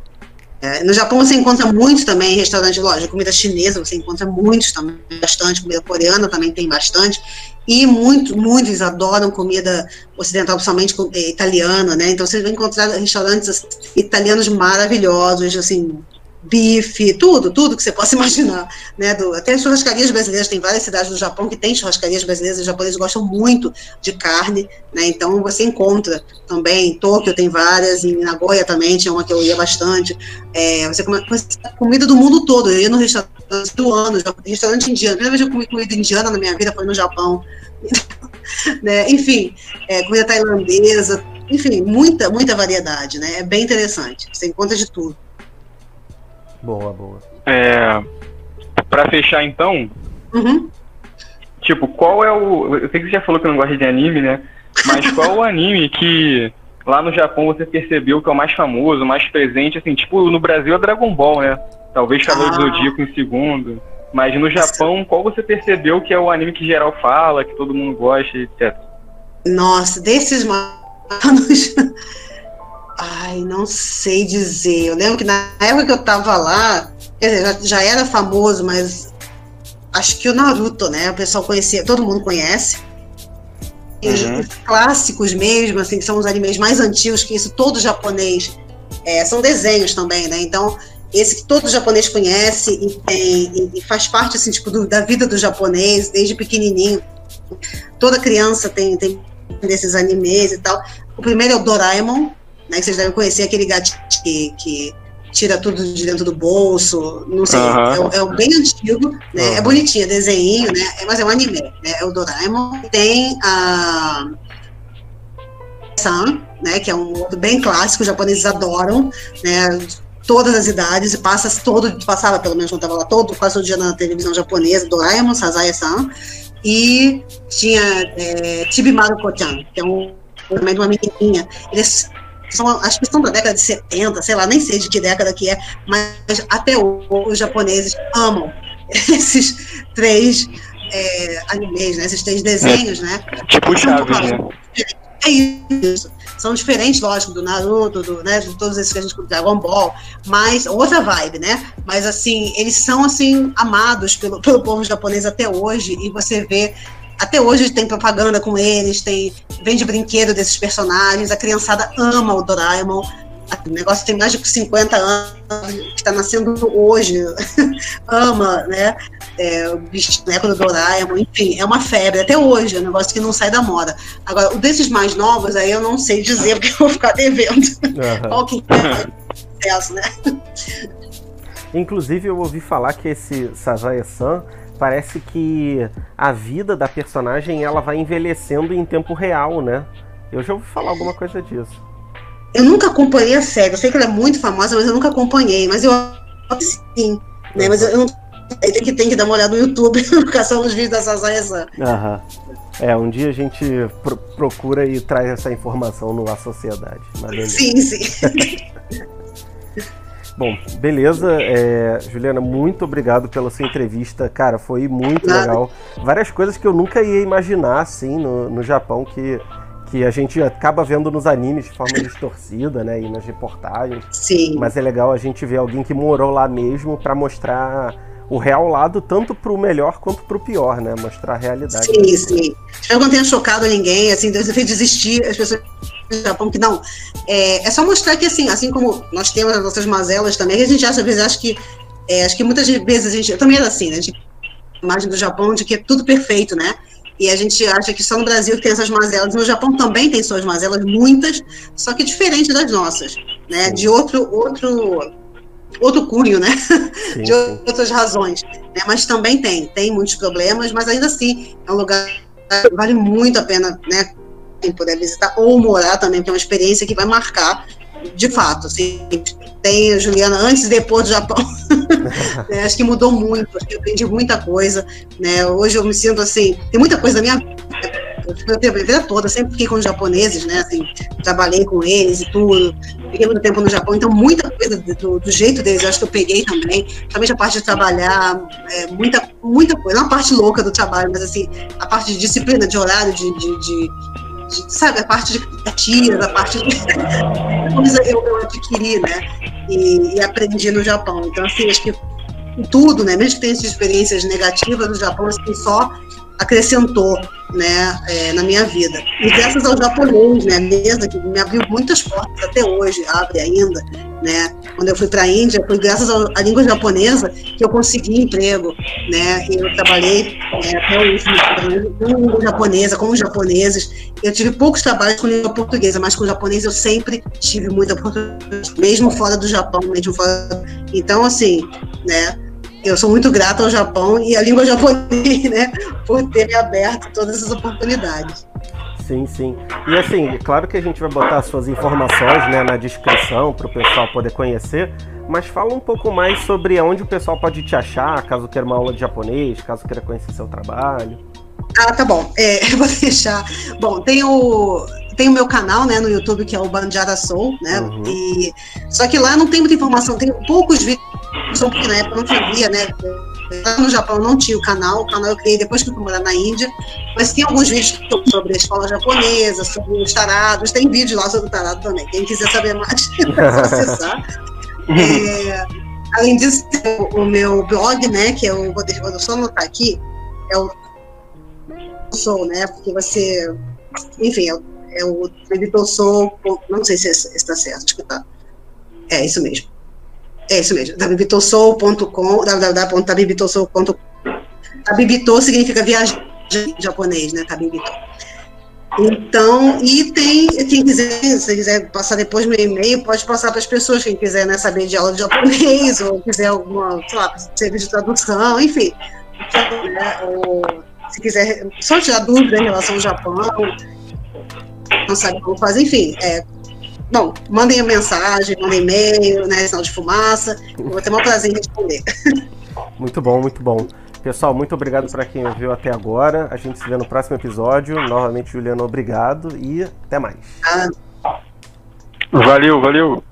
É, no Japão você encontra muito também restaurante, lógico, comida chinesa você encontra muitos também, bastante, comida coreana também tem bastante, e muito, muitos adoram comida ocidental, principalmente é, italiana, né? Então você vai encontrar restaurantes assim, italianos maravilhosos, assim, bife, tudo, tudo que você possa imaginar, né? Do, até churrascarias brasileiras, tem várias cidades do Japão que tem churrascarias brasileiras, os japoneses gostam muito de carne, né? Então você encontra também, em Tóquio tem várias, em Nagoya também tinha uma que eu ia bastante. É, você come comida do mundo todo, eu ia no restaurante do ano, restaurante indiano, a primeira vez que eu comi comida indiana na minha vida foi no Japão. né? Enfim, é, comida tailandesa, enfim, muita, muita variedade, né? É bem interessante, você encontra de tudo. Boa, boa. É, pra fechar então, uhum. tipo, qual é o. Eu sei que você já falou que não gosta de anime, né? Mas qual o anime que lá no Japão você percebeu que é o mais famoso, mais presente, assim, tipo, no Brasil é Dragon Ball, né? Talvez Cavaleiro ah. do Zodíaco em segundo. Mas no Japão, qual você percebeu que é o anime que geral fala, que todo mundo gosta, etc? Nossa, desses manos. Ai, não sei dizer. Eu lembro que na época que eu tava lá, quer dizer, já, já era famoso, mas acho que o Naruto, né? O pessoal conhecia, todo mundo conhece. Uhum. Os clássicos mesmo, assim, que são os animes mais antigos, que isso todo japonês. É, são desenhos também, né? Então, esse que todo japonês conhece e, tem, e faz parte, assim, tipo, do, da vida do japonês, desde pequenininho. Toda criança tem, tem desses animes e tal. O primeiro é o Doraemon, né? Que vocês devem conhecer, aquele gatinho que, que tira tudo de dentro do bolso, não sei, uhum. é, é, bem antigo, né? Uhum. É bonitinho, é desenho, né? É, mas é um anime, né? É o Doraemon. Tem a San, né? Que é um outro bem clássico, os japoneses adoram, né? Todas as idades, passa todo, passava pelo menos quando estava lá todo, quase todo dia na televisão japonesa, Doraemon, Sazae-san, e tinha é, Chibimaru Ko-chan, que é um também de uma menininha. São, acho que são da década de 70, sei lá, nem sei de que década que é, mas até hoje os japoneses amam esses três é, animes, né, esses três desenhos, é, né? Tipo Chaves, né? É isso. São diferentes, lógico, do Naruto, do, né, de todos esses que a gente Dragon Ball, mas outra vibe, né? Mas assim, eles são assim amados pelo, pelo povo japonês até hoje e você vê até hoje tem propaganda com eles, tem vende brinquedo desses personagens, a criançada ama o Doraemon. O negócio tem mais de 50 anos, que está nascendo hoje, ama, né? É, o boneco do Doraemon, enfim, é uma febre até hoje, é um negócio que não sai da moda. Agora, o desses mais novos, aí eu não sei dizer, porque eu vou ficar devendo. Uhum. Qual que é o sucesso, né? Inclusive, eu ouvi falar que esse Sazae-san parece que a vida da personagem ela vai envelhecendo em tempo real, né? Eu já ouvi falar alguma coisa disso. Eu nunca acompanhei a série. Eu sei que ela é muito famosa, mas eu nunca acompanhei. Mas eu sim, né? Mas eu não tem que, tem que dar uma olhada no YouTube porque são os vídeos da Sazaya Aham. É, um dia a gente pro procura e traz essa informação no A Sociedade. Sim, sim. Bom, beleza. É, Juliana, muito obrigado pela sua entrevista. Cara, foi muito Nada. legal. Várias coisas que eu nunca ia imaginar, assim, no, no Japão, que, que a gente acaba vendo nos animes de forma distorcida, né? E nas reportagens. Sim. Mas é legal a gente ver alguém que morou lá mesmo para mostrar o real lado, tanto pro melhor quanto pro pior, né? Mostrar a realidade. Sim, sim. Espero que não tenha chocado ninguém, assim, Deus fez desistir as pessoas do Japão, que não. É, é só mostrar que, assim, assim como nós temos as nossas mazelas também, a gente acha, às vezes, acho que, é, acho que muitas vezes a gente, eu também era assim, né? A gente, imagem do Japão de que é tudo perfeito, né? E a gente acha que só no Brasil tem essas mazelas. No Japão também tem suas mazelas, muitas, só que diferentes das nossas, né? De outro, outro outro cunho, né? Sim, de outras razões. Né? Mas também tem, tem muitos problemas, mas ainda assim é um lugar que vale muito a pena, né? Quem puder visitar ou morar também, porque é uma experiência que vai marcar de fato. Assim, tem a Juliana antes e depois do Japão. né? Acho que mudou muito, acho que eu aprendi muita coisa. Né? Hoje eu me sinto assim, tem muita coisa da minha vida eu tenho a vida toda, sempre fiquei com os japoneses, né? Assim, trabalhei com eles e tudo. Fiquei muito tempo no Japão, então muita coisa do, do jeito deles acho que eu peguei também. Também a parte de trabalhar, é, muita, muita coisa. Não a parte louca do trabalho, mas assim, a parte de disciplina, de horário, de, de, de, sabe, a parte de criativa, a parte de coisa eu, eu adquiri, né? E, e aprendi no Japão. Então, assim, acho que tudo, né? Mesmo que tenha experiências negativas no Japão, assim, só acrescentou né, é, na minha vida. E graças ao japonês, né, mesmo, que me abriu muitas portas até hoje, abre ainda. Né? Quando eu fui para a Índia, foi graças à língua japonesa que eu consegui emprego. Né? E eu trabalhei é, até hoje com língua japonesa, com os japoneses. Eu tive poucos trabalhos com língua portuguesa, mas com japonês eu sempre tive muita oportunidade, mesmo fora do Japão, mesmo fora. Então, assim, né? Eu sou muito grata ao Japão e à língua japonesa, né, por ter me aberto todas essas oportunidades. Sim, sim. E assim, claro que a gente vai botar suas informações né, na descrição para o pessoal poder conhecer, mas fala um pouco mais sobre onde o pessoal pode te achar, caso queira uma aula de japonês, caso queira conhecer seu trabalho. Ah, tá bom. É, eu vou deixar. Bom, tem o, tem o meu canal, né, no YouTube, que é o Banjara Soul, né? Uhum. E, só que lá não tem muita informação, tem poucos vídeos, porque na época não tinha, né? Lá no Japão não tinha o canal, o canal eu criei depois que eu fui morar na Índia, mas tem alguns vídeos sobre a escola japonesa, sobre os tarados, tem vídeo lá sobre o tarado também. Quem quiser saber mais, é só acessar. É, além disso, o, o, meu blog, né, que eu vou, vou só anotar aqui, é o Sou, né, porque você, enfim, é, é o Editor Sou, não sei se está certo, acho que tá. É isso mesmo. É isso mesmo, tabibitossou.com, www.tabibitossou.com. Tabibito significa viagem em japonês, né, Tabibito. Então, e tem, quem quiser, se quiser passar depois meu e-mail, pode passar para as pessoas, quem quiser né, saber de aula de japonês, ou quiser alguma, sei lá, serviço de tradução, enfim. Né, se quiser só tirar dúvida em relação ao Japão, não sabe como fazer, enfim, é, Bom, mandem a mensagem, mandem e-mail, né, sinal de fumaça. Eu vou ter um prazer em responder. Muito bom, muito bom. Pessoal, muito obrigado para quem ouviu até agora. A gente se vê no próximo episódio. Novamente, Juliano, obrigado e até mais. Ah. Valeu, valeu.